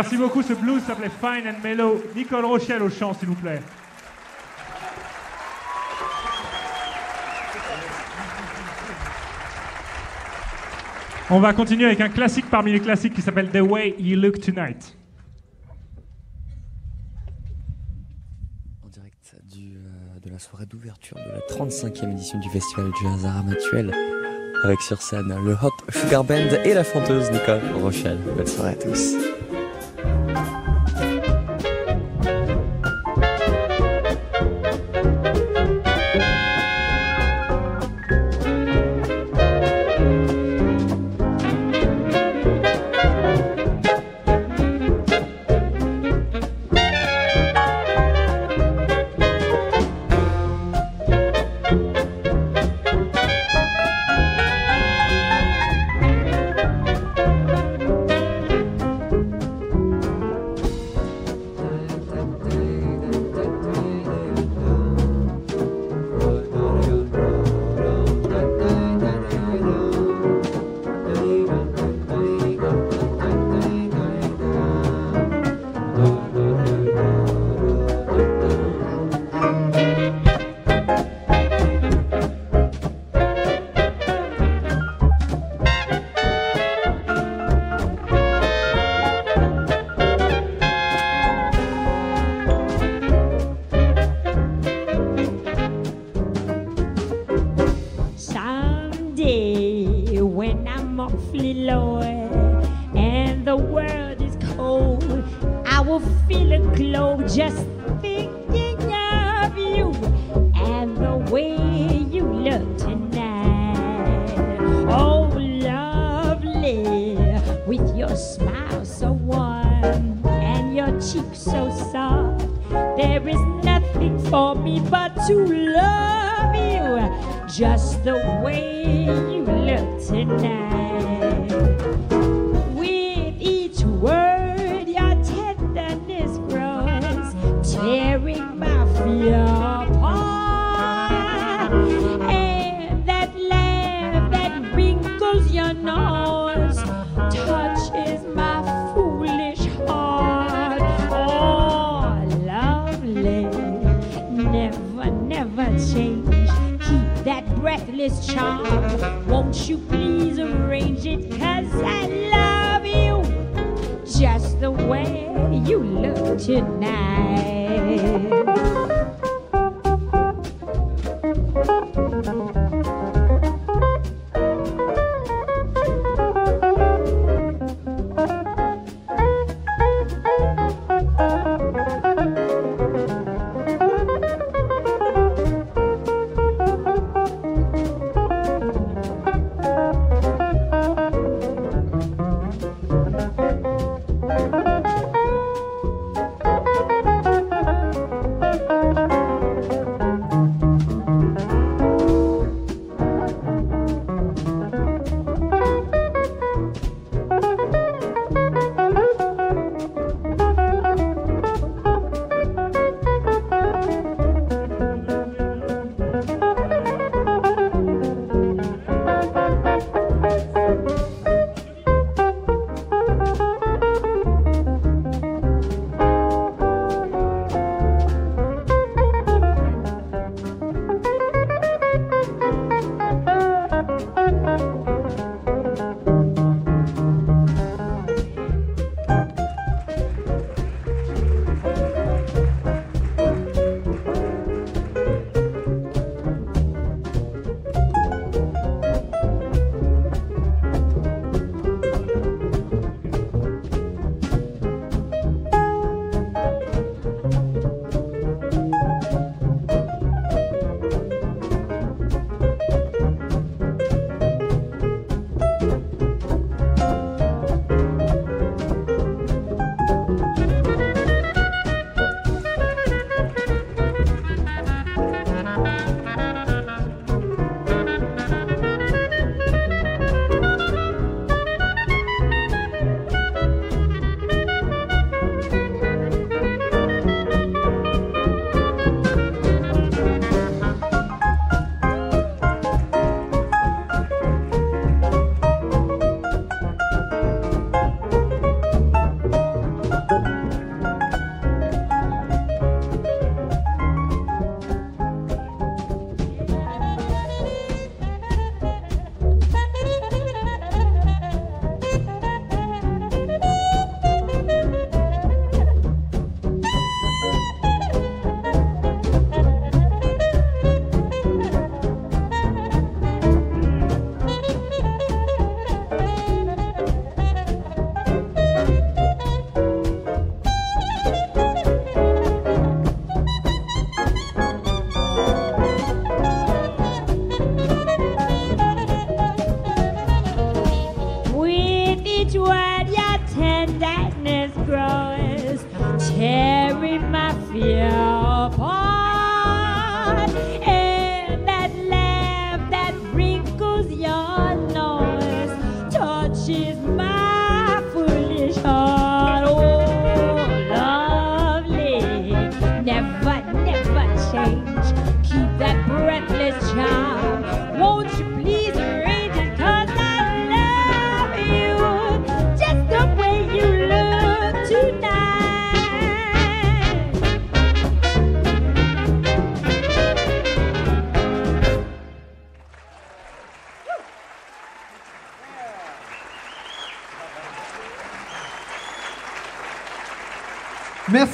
Merci beaucoup. Ce blues s'appelait Fine and Mellow. Nicole Rochelle au chant, s'il vous plaît. On va continuer avec un classique parmi les classiques qui s'appelle The Way You Look Tonight. En direct du, euh, de la soirée d'ouverture de la 35e édition du festival Jazz à Ramatuel. Avec sur scène le Hot Sugar Band et la chanteuse Nicole Rochelle. Belle soirée à tous.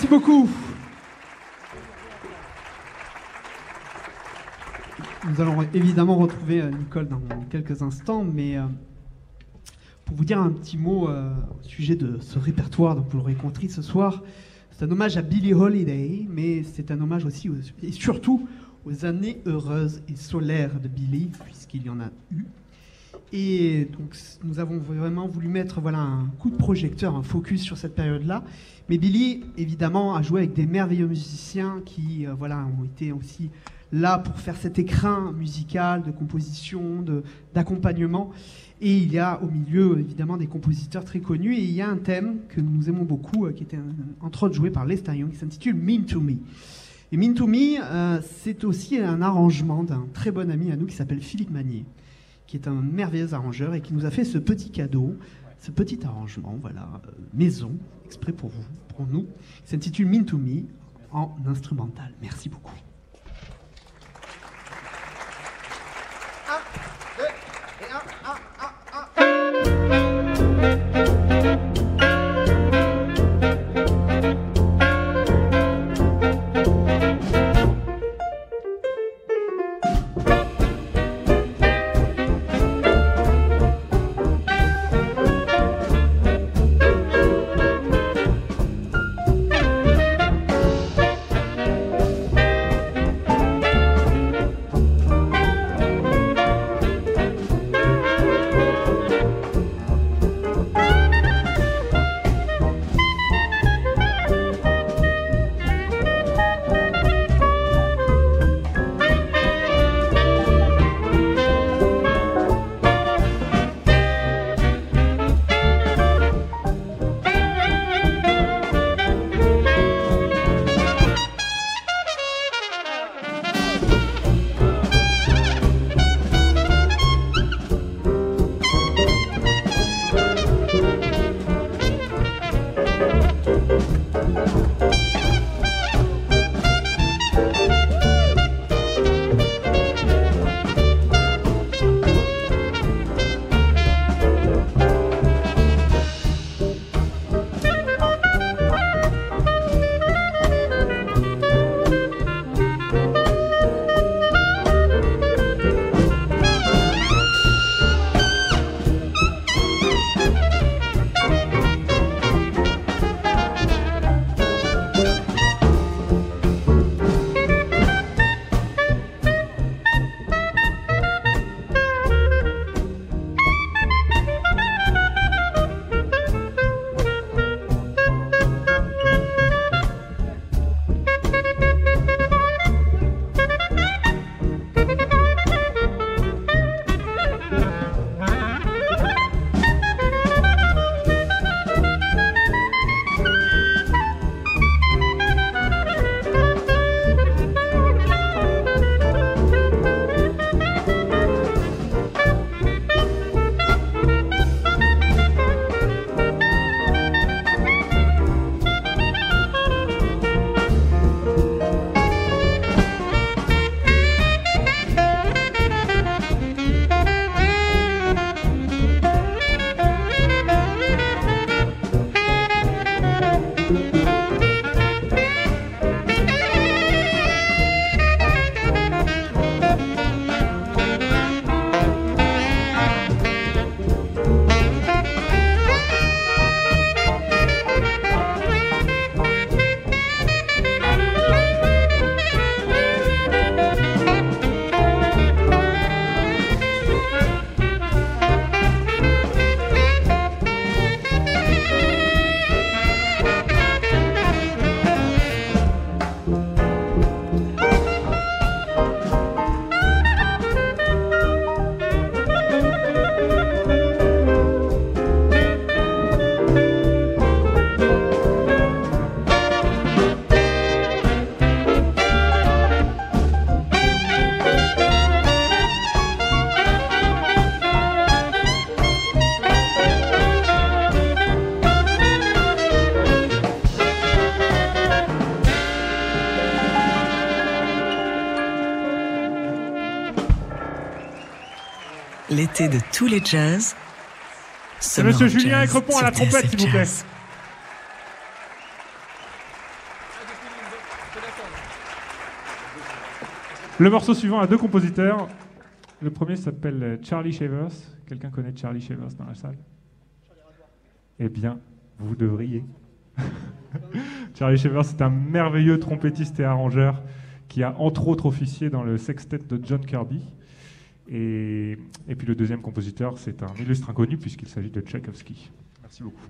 Merci beaucoup. Nous allons évidemment retrouver euh, Nicole dans quelques instants, mais euh, pour vous dire un petit mot euh, au sujet de ce répertoire, donc vous l'aurez compris ce soir, c'est un hommage à Billie Holiday, mais c'est un hommage aussi et surtout aux années heureuses et solaires de Billie, puisqu'il y en a eu. Et donc nous avons vraiment voulu mettre voilà un coup de projecteur, un focus sur cette période-là. Mais Billy, évidemment, a joué avec des merveilleux musiciens qui euh, voilà ont été aussi là pour faire cet écrin musical de composition, d'accompagnement. Et il y a au milieu évidemment des compositeurs très connus. Et il y a un thème que nous aimons beaucoup, euh, qui était un- entre autres joué par Lester Young, qui s'intitule Mean to Me. Et Mean to Me, euh, c'est aussi un arrangement d'un très bon ami à nous qui s'appelle Philippe Magnier qui est un merveilleux arrangeur et qui nous a fait ce petit cadeau, ce petit arrangement, voilà, euh, maison, exprès pour vous, pour nous, qui s'intitule Mean to Me en instrumental. Merci beaucoup. De tous les jazz. C'est Monsieur Julien Jazz Écrepont à la trompette, s'il vous plaît. Le morceau suivant a deux compositeurs. Le premier s'appelle Charlie Shavers. Quelqu'un connaît Charlie Shavers dans la salle? Eh bien, vous devriez. Charlie Shavers, c'est un merveilleux trompettiste et arrangeur qui a entre autres officié dans le sextet de John Kirby. Et, et puis le deuxième compositeur, c'est un illustre inconnu puisqu'il s'agit de Tchaïkovski. Merci beaucoup.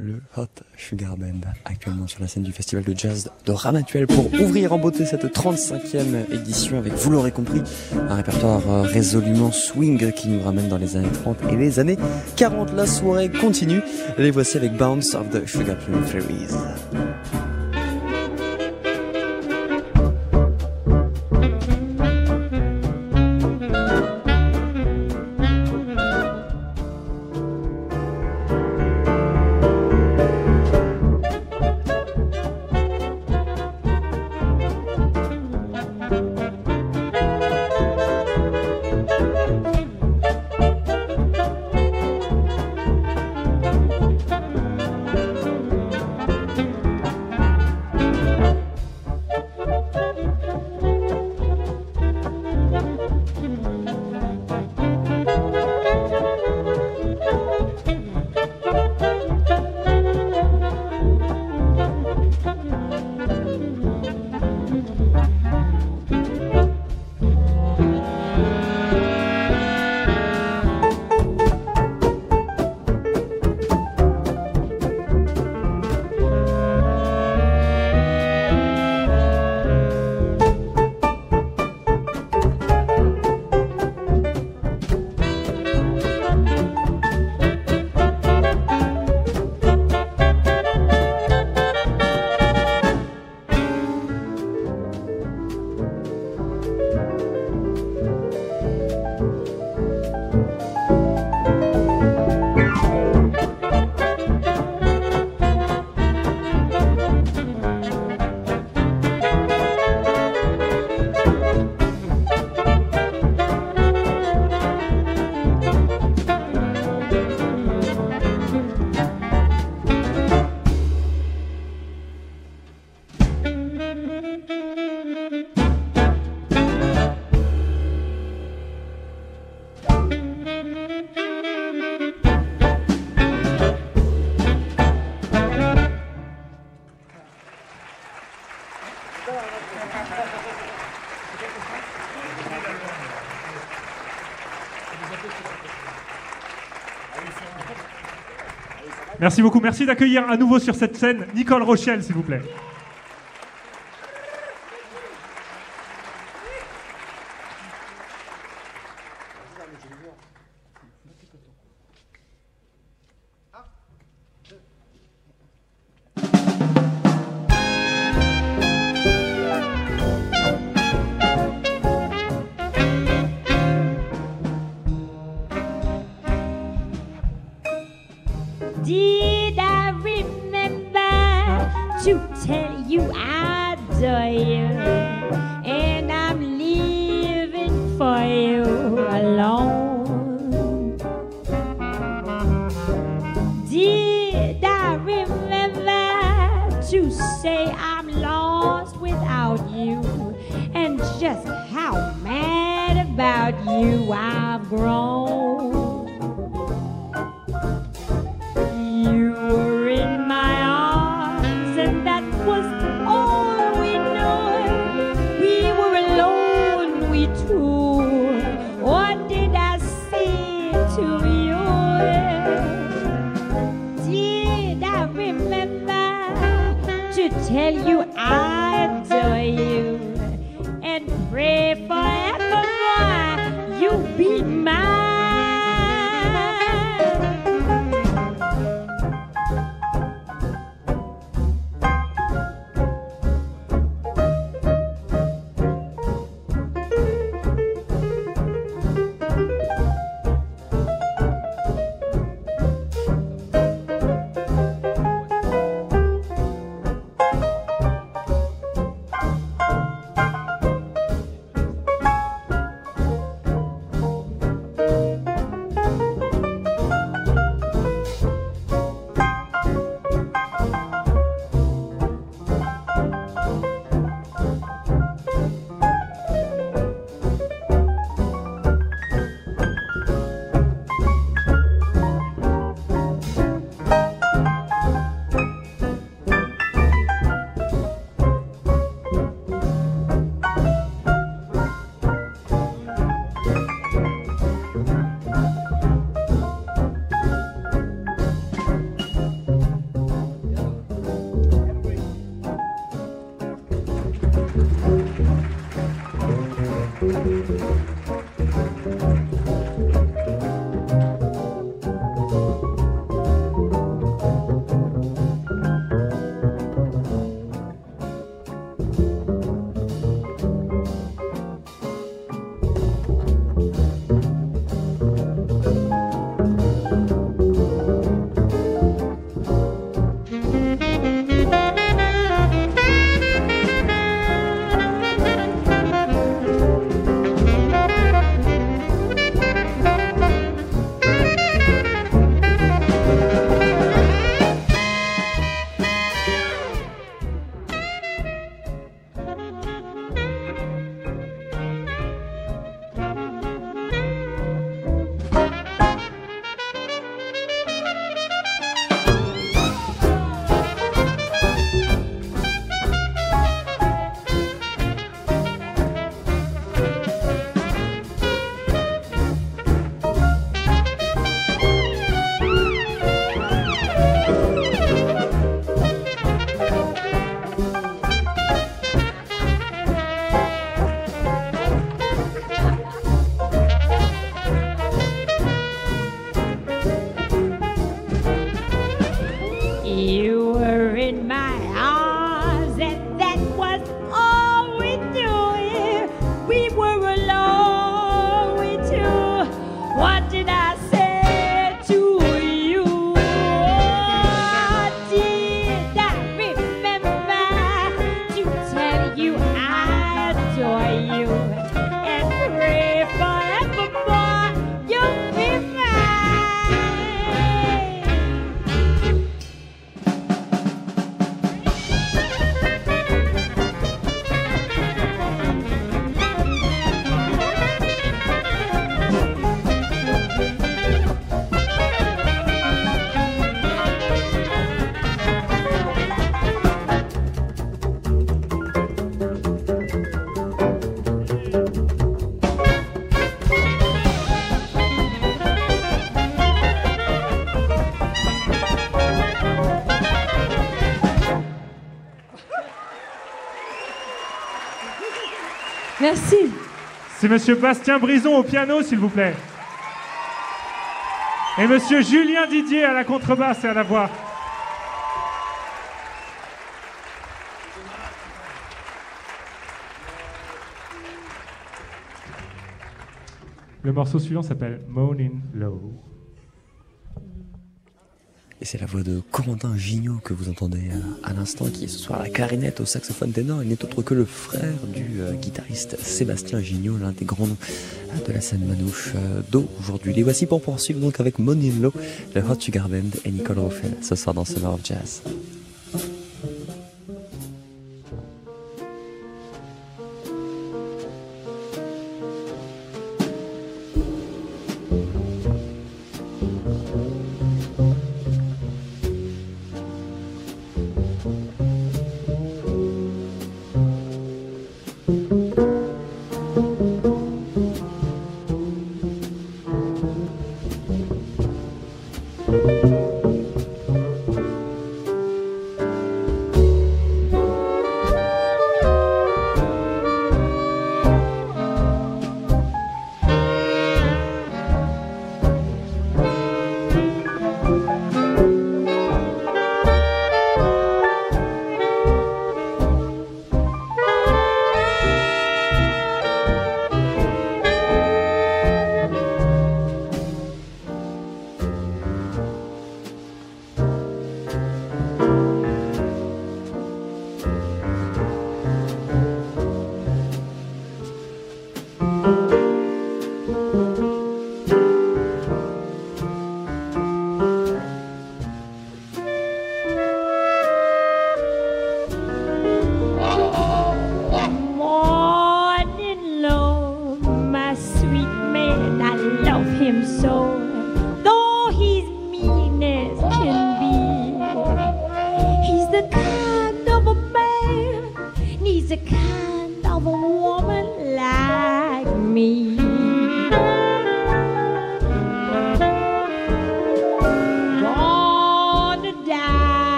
Le Hot Sugar Band, actuellement sur la scène du festival de jazz de Ramatuel pour ouvrir en beauté cette 35e édition avec, vous l'aurez compris, un répertoire euh, résolument swing qui nous ramène dans les années 30 et les années 40. La soirée continue. Les voici avec Bounce of the Sugar Plum Fairies. Merci beaucoup. Merci d'accueillir à nouveau sur cette scène Nicole Rochelle, s'il vous plaît. C'est Monsieur Bastien Brison au piano, s'il vous plaît. Et Monsieur Julien Didier à la contrebasse et à la voix. Le morceau suivant s'appelle Moaning Low. Et c'est la voix de Corentin Gignot que vous entendez euh, à l'instant, qui est ce soir la clarinette, au saxophone ténor. Il n'est autre que le frère du euh, guitariste Sébastien Gignot, l'un des grands noms euh, de la scène manouche euh, d'aujourd'hui. Les voici pour poursuivre donc avec Money in Low, le Hot Sugar Band et Nicole Roffel ce soir dans Summer of Jazz.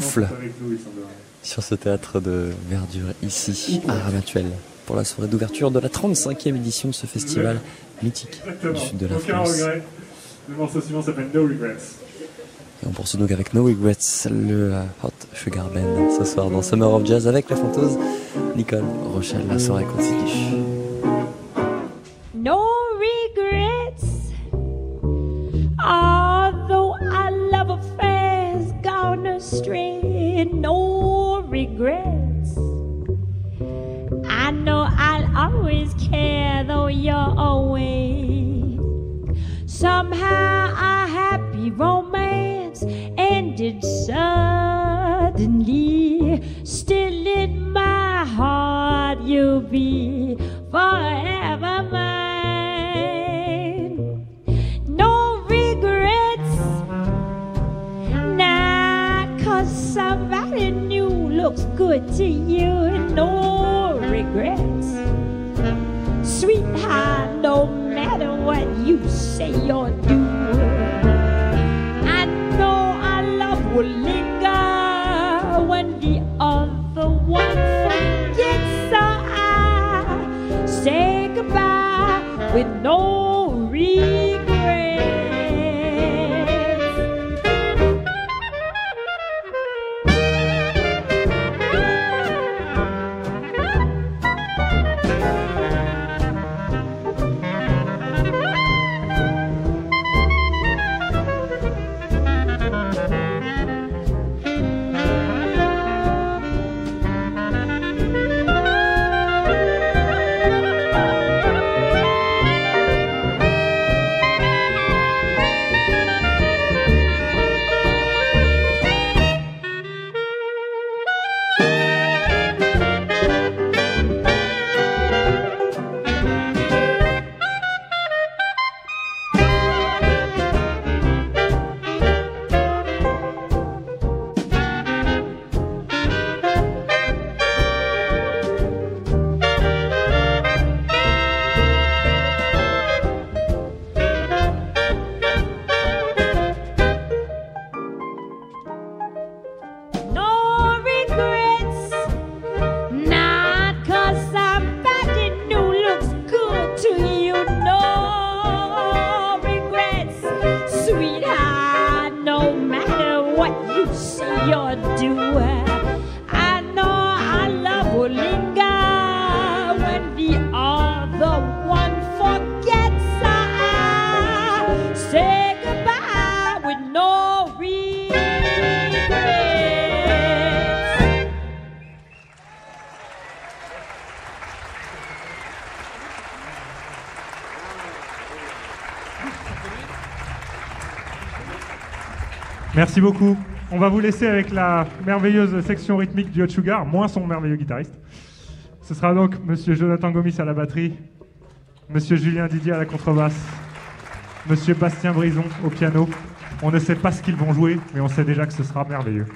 Souffle sur ce théâtre de verdure ici, à Ramatuelle, pour la soirée d'ouverture de la 35e édition de ce festival mythique du sud de la Aucun France. regret. Le morceau suivant s'appelle No Regrets. Et on poursuit donc avec No Regrets, le euh, Hot Sugar Band, ce soir dans Summer of Jazz avec la fanteuse Nicole Rochelle. La soirée continue. Merci beaucoup. On va vous laisser avec la merveilleuse section rythmique du Hot Sugar, moins son merveilleux guitariste. Ce sera donc Monsieur Jonathan Gomis à la batterie, Monsieur Julien Didier à la contrebasse, Monsieur Bastien Brison au piano. On ne sait pas ce qu'ils vont jouer, mais on sait déjà que ce sera merveilleux.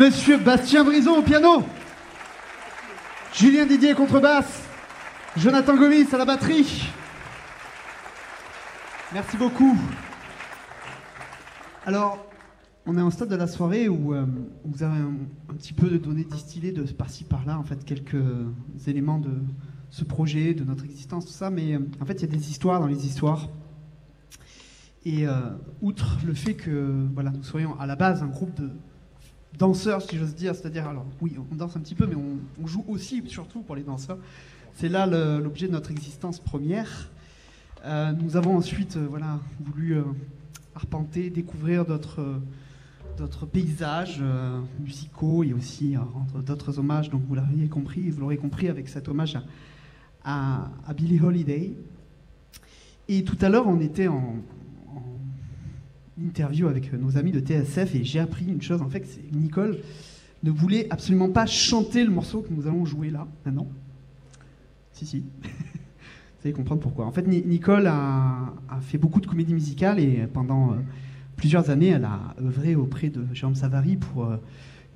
Monsieur Bastien Brison au piano. Julien Didier contrebasse. Jonathan Gomis à la batterie. Merci beaucoup. Alors, on est en stade de la soirée où euh, vous avez un, petit peu de données distillées de par-ci par-là, en fait, quelques éléments de ce projet, de notre existence, tout ça, mais euh, en fait, il y a des histoires dans les histoires. Et euh, outre le fait que nous soyons à la base un groupe de danseurs, si j'ose dire, c'est-à-dire, alors oui, on danse un petit peu, mais on, joue aussi, surtout pour les danseurs. C'est là l'objet de notre existence première. Euh, nous avons ensuite euh, voilà, voulu euh, arpenter, découvrir d'autres paysages musicaux et aussi rendre d'autres hommages. Donc vous l'auriez compris, l'aurez compris avec cet hommage à, à, à Billie Holiday. Et tout à l'heure, on était en interview avec nos amis de TSF et j'ai appris une chose, en fait, c'est Nicole ne voulait absolument pas chanter le morceau que nous allons jouer là, maintenant. Si, si. Vous allez comprendre pourquoi. En fait, Ni- Nicole a, a fait beaucoup de comédies musicales et pendant euh, plusieurs années, elle a œuvré auprès de Jérôme Savary pour euh,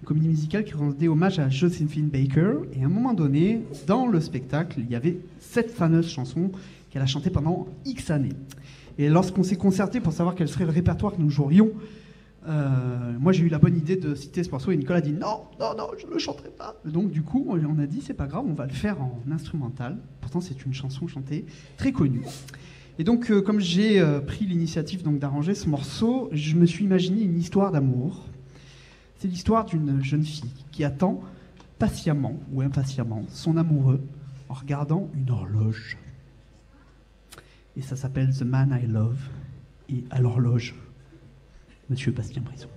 une comédie musicale qui rendait hommage à Josephine Baker. Et à un moment donné, dans le spectacle, il y avait cette fameuse chanson qu'elle a chantée pendant X années. Et lorsqu'on s'est concerté pour savoir quel serait le répertoire que nous jouerions, euh, moi j'ai eu la bonne idée de citer ce morceau et Nicole a dit non, non, non, je ne le chanterai pas. Donc du coup, on a dit c'est pas grave, on va le faire en instrumental. Pourtant, c'est une chanson chantée très connue. Et donc, euh, comme j'ai euh, pris l'initiative donc d'arranger ce morceau, je me suis imaginé une histoire d'amour. C'est l'histoire d'une jeune fille qui attend patiemment ou impatiemment son amoureux en regardant une horloge. Et ça s'appelle The Man I Love. Et à l'horloge, Monsieur Bastien Brison.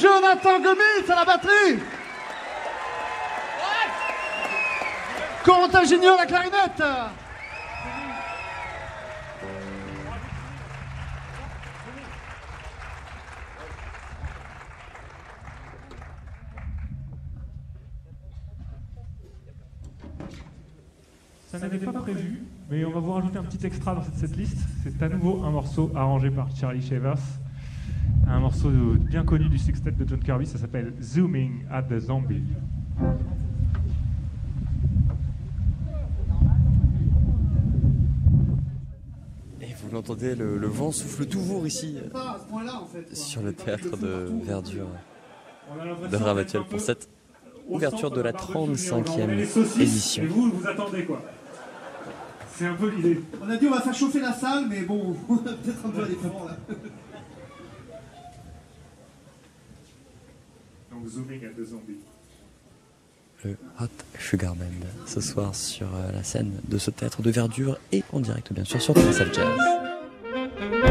Jonathan Gomis à la batterie. Corentin Junior à la clarinette. Ça n'avait pas prévu, mais on va vous rajouter un petit extra dans cette setlist. C'est à nouveau un morceau arrangé par Charlie Shavers. Un morceau bien connu du sextet de John Kirby, ça s'appelle Zooming at the Zombie. Et vous l'entendez, le, le vent souffle toujours ici Pas à ce point-là en fait. sur le théâtre de Verdure de un pour cette ouverture de la d'un barbecue, mais on 35e met les saucisses, édition. Et vous, vous attendez quoi C'est un peu l'idée. On a dit on va faire chauffer la salle, mais bon, on a peut-être un peu à là. Zooming le Hot Sugar Band ce soir sur euh, la scène de ce théâtre de verdure et en direct bien sûr sur TSF Jazz.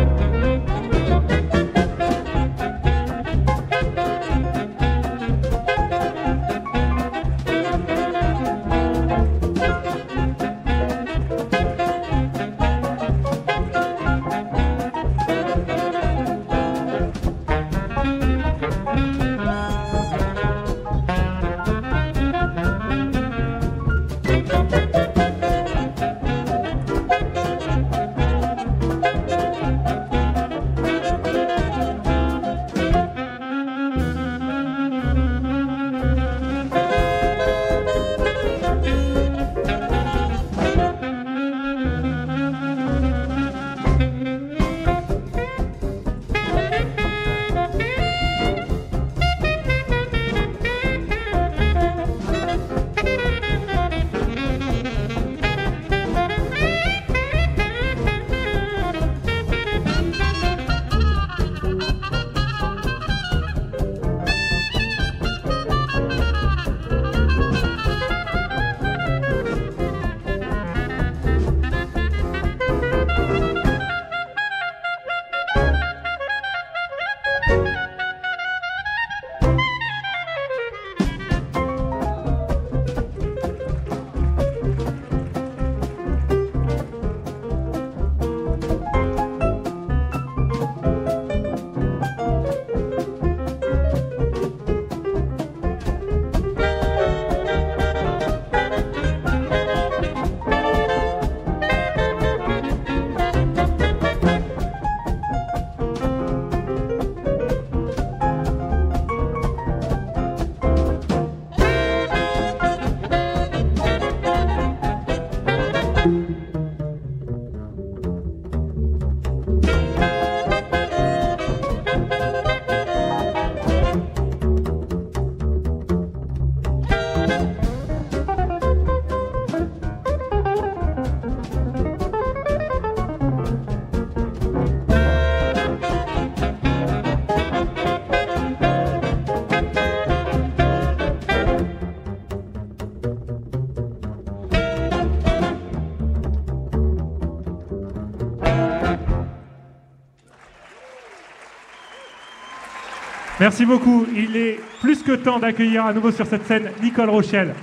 Merci beaucoup. Il est plus que temps d'accueillir à nouveau sur cette scène Nicole Rochelle.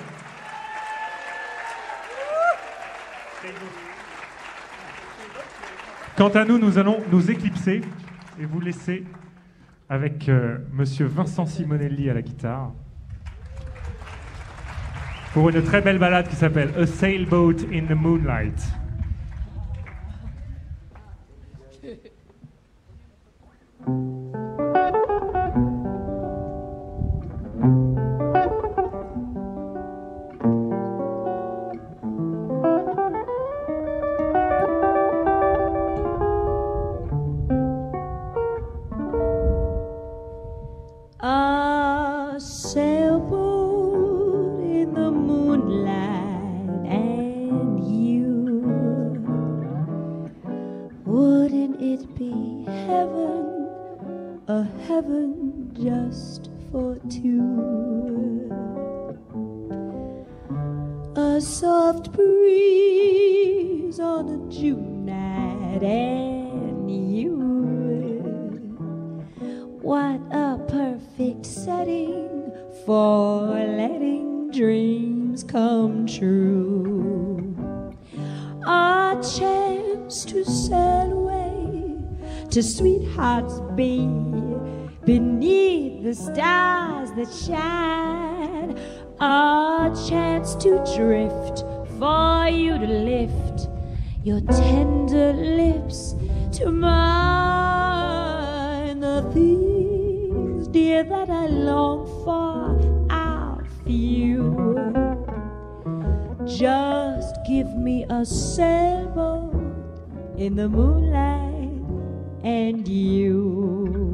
Quant à nous, nous allons nous éclipser et vous laisser avec euh, Monsieur Vincent Simonelli à la guitare pour une très belle balade qui s'appelle A Sailboat in the Moonlight. sweethearts be beneath the stars that shine. A chance to drift for you to lift your tender lips to mine. The things, dear, that I long for are few. Just give me a sailboat in the moonlight and you.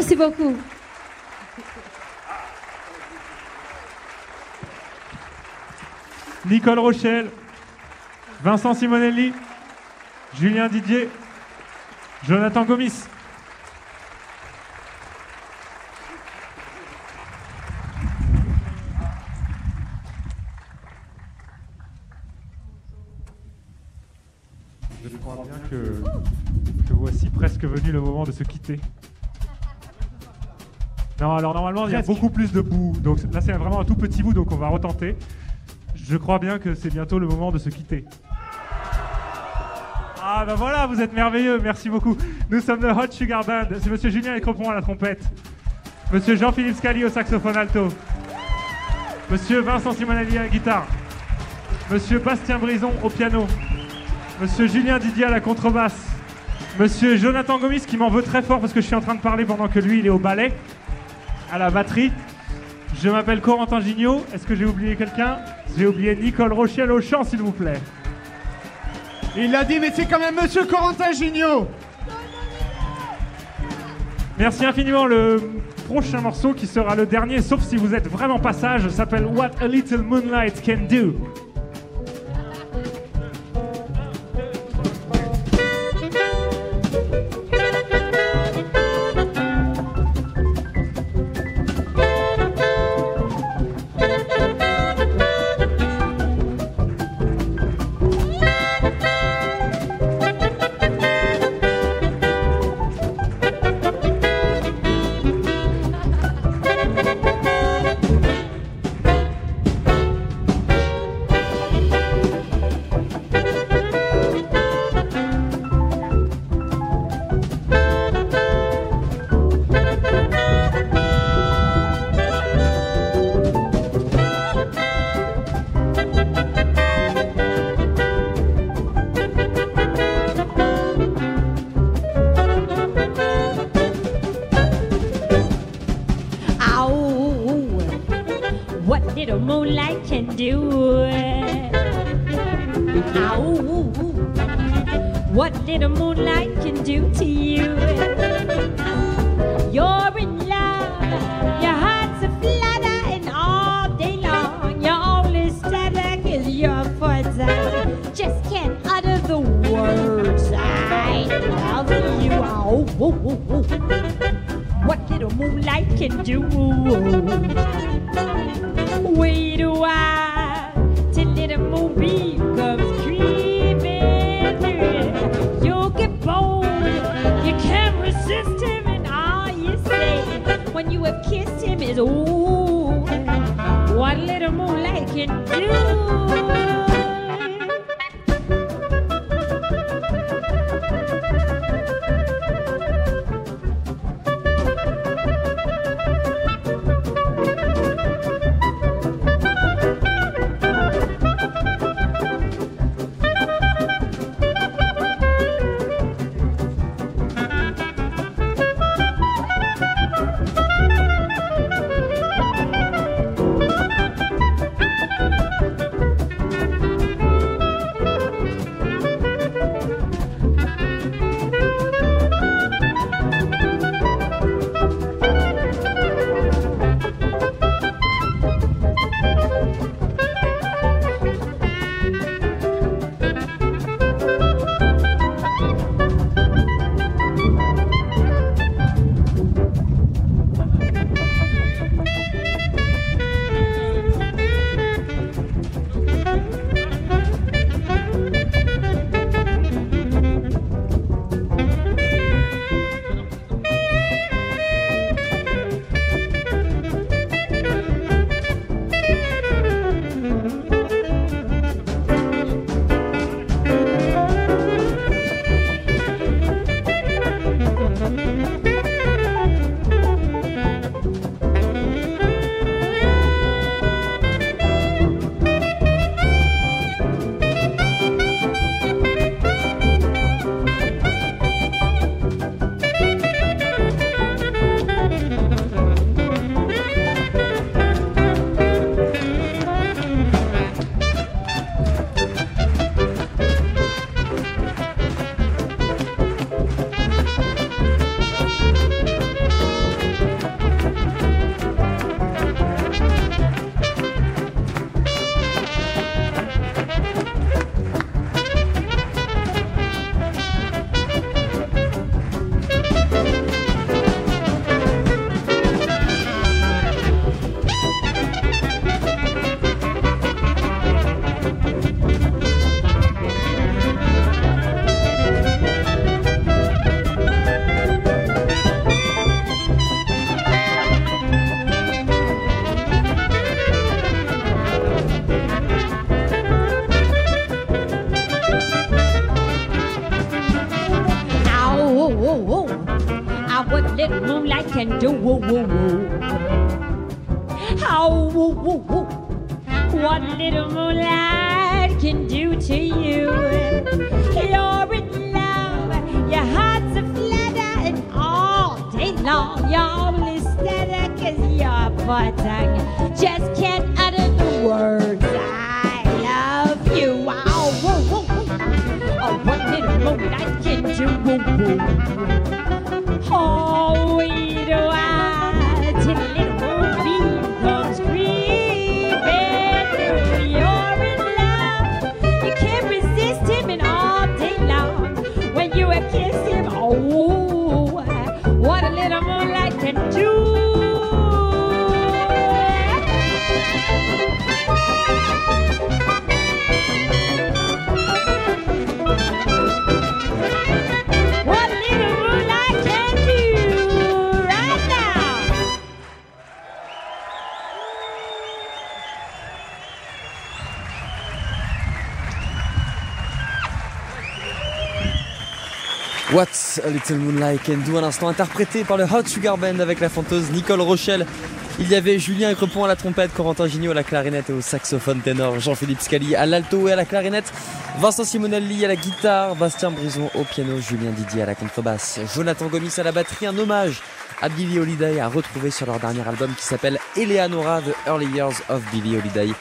Merci beaucoup. Nicole Rochelle, Vincent Simonelli, Julien Didier, Jonathan Gomis. Je crois bien que, que voici presque venu le moment de se quitter. Non, alors normalement il y a Presque. beaucoup plus de bouts, donc là c'est vraiment un tout petit bout, donc on va retenter. Je crois bien que c'est bientôt le moment de se quitter. Ah bah voilà, vous êtes merveilleux, merci beaucoup. Nous sommes le Hot Sugar Band. C'est Monsieur Julien Écropon à la trompette, Monsieur Jean-Philippe Scali au saxophone alto, Monsieur Vincent Simonelli à la guitare, Monsieur Bastien Brison au piano, Monsieur Julien Didier à la contrebasse, Monsieur Jonathan Gomis qui m'en veut très fort parce que je suis en train de parler pendant que lui il est au ballet, à la batterie. Je m'appelle Corentin Gignot. Est-ce que j'ai oublié quelqu'un? J'ai oublié Nicole Rochelle au chant, s'il vous plaît. Il l'a dit, mais c'est quand même Monsieur Corentin Gignot. Merci infiniment. Le prochain morceau qui sera le dernier, sauf si vous êtes vraiment passage, s'appelle What a Little Moonlight Can Do. Do. Moonlight Can Do, un instant interprété par le Hot Sugar Band avec la fanteuse Nicole Rochelle. Il y avait Julien Crepon à la trompette, Corentin Gignot à la clarinette et au saxophone ténor, Jean-Philippe Scali à l'alto et à la clarinette, Vincent Simonelli à la guitare, Bastien Brison au piano, Julien Didier à la contrebasse, Jonathan Gomis à la batterie, un hommage à Billie Holiday à retrouver sur leur dernier album qui s'appelle Eleanora The Early Years of Billie Holiday.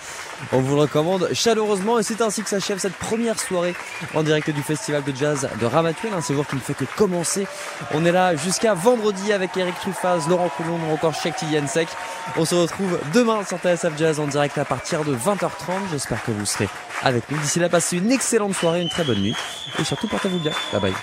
On vous le recommande chaleureusement et c'est ainsi que s'achève cette première soirée en direct du festival de jazz de Ramatuel, un séjour qui ne fait que commencer. On est là jusqu'à vendredi avec Eric Truffaz, Laurent Coulon ou encore Shakti Yansek. On se retrouve demain sur TSF Jazz en direct à partir de 20h30. J'espère que vous serez avec nous. D'ici là, passez une excellente soirée, une très bonne nuit et surtout portez-vous bien. Bye bye.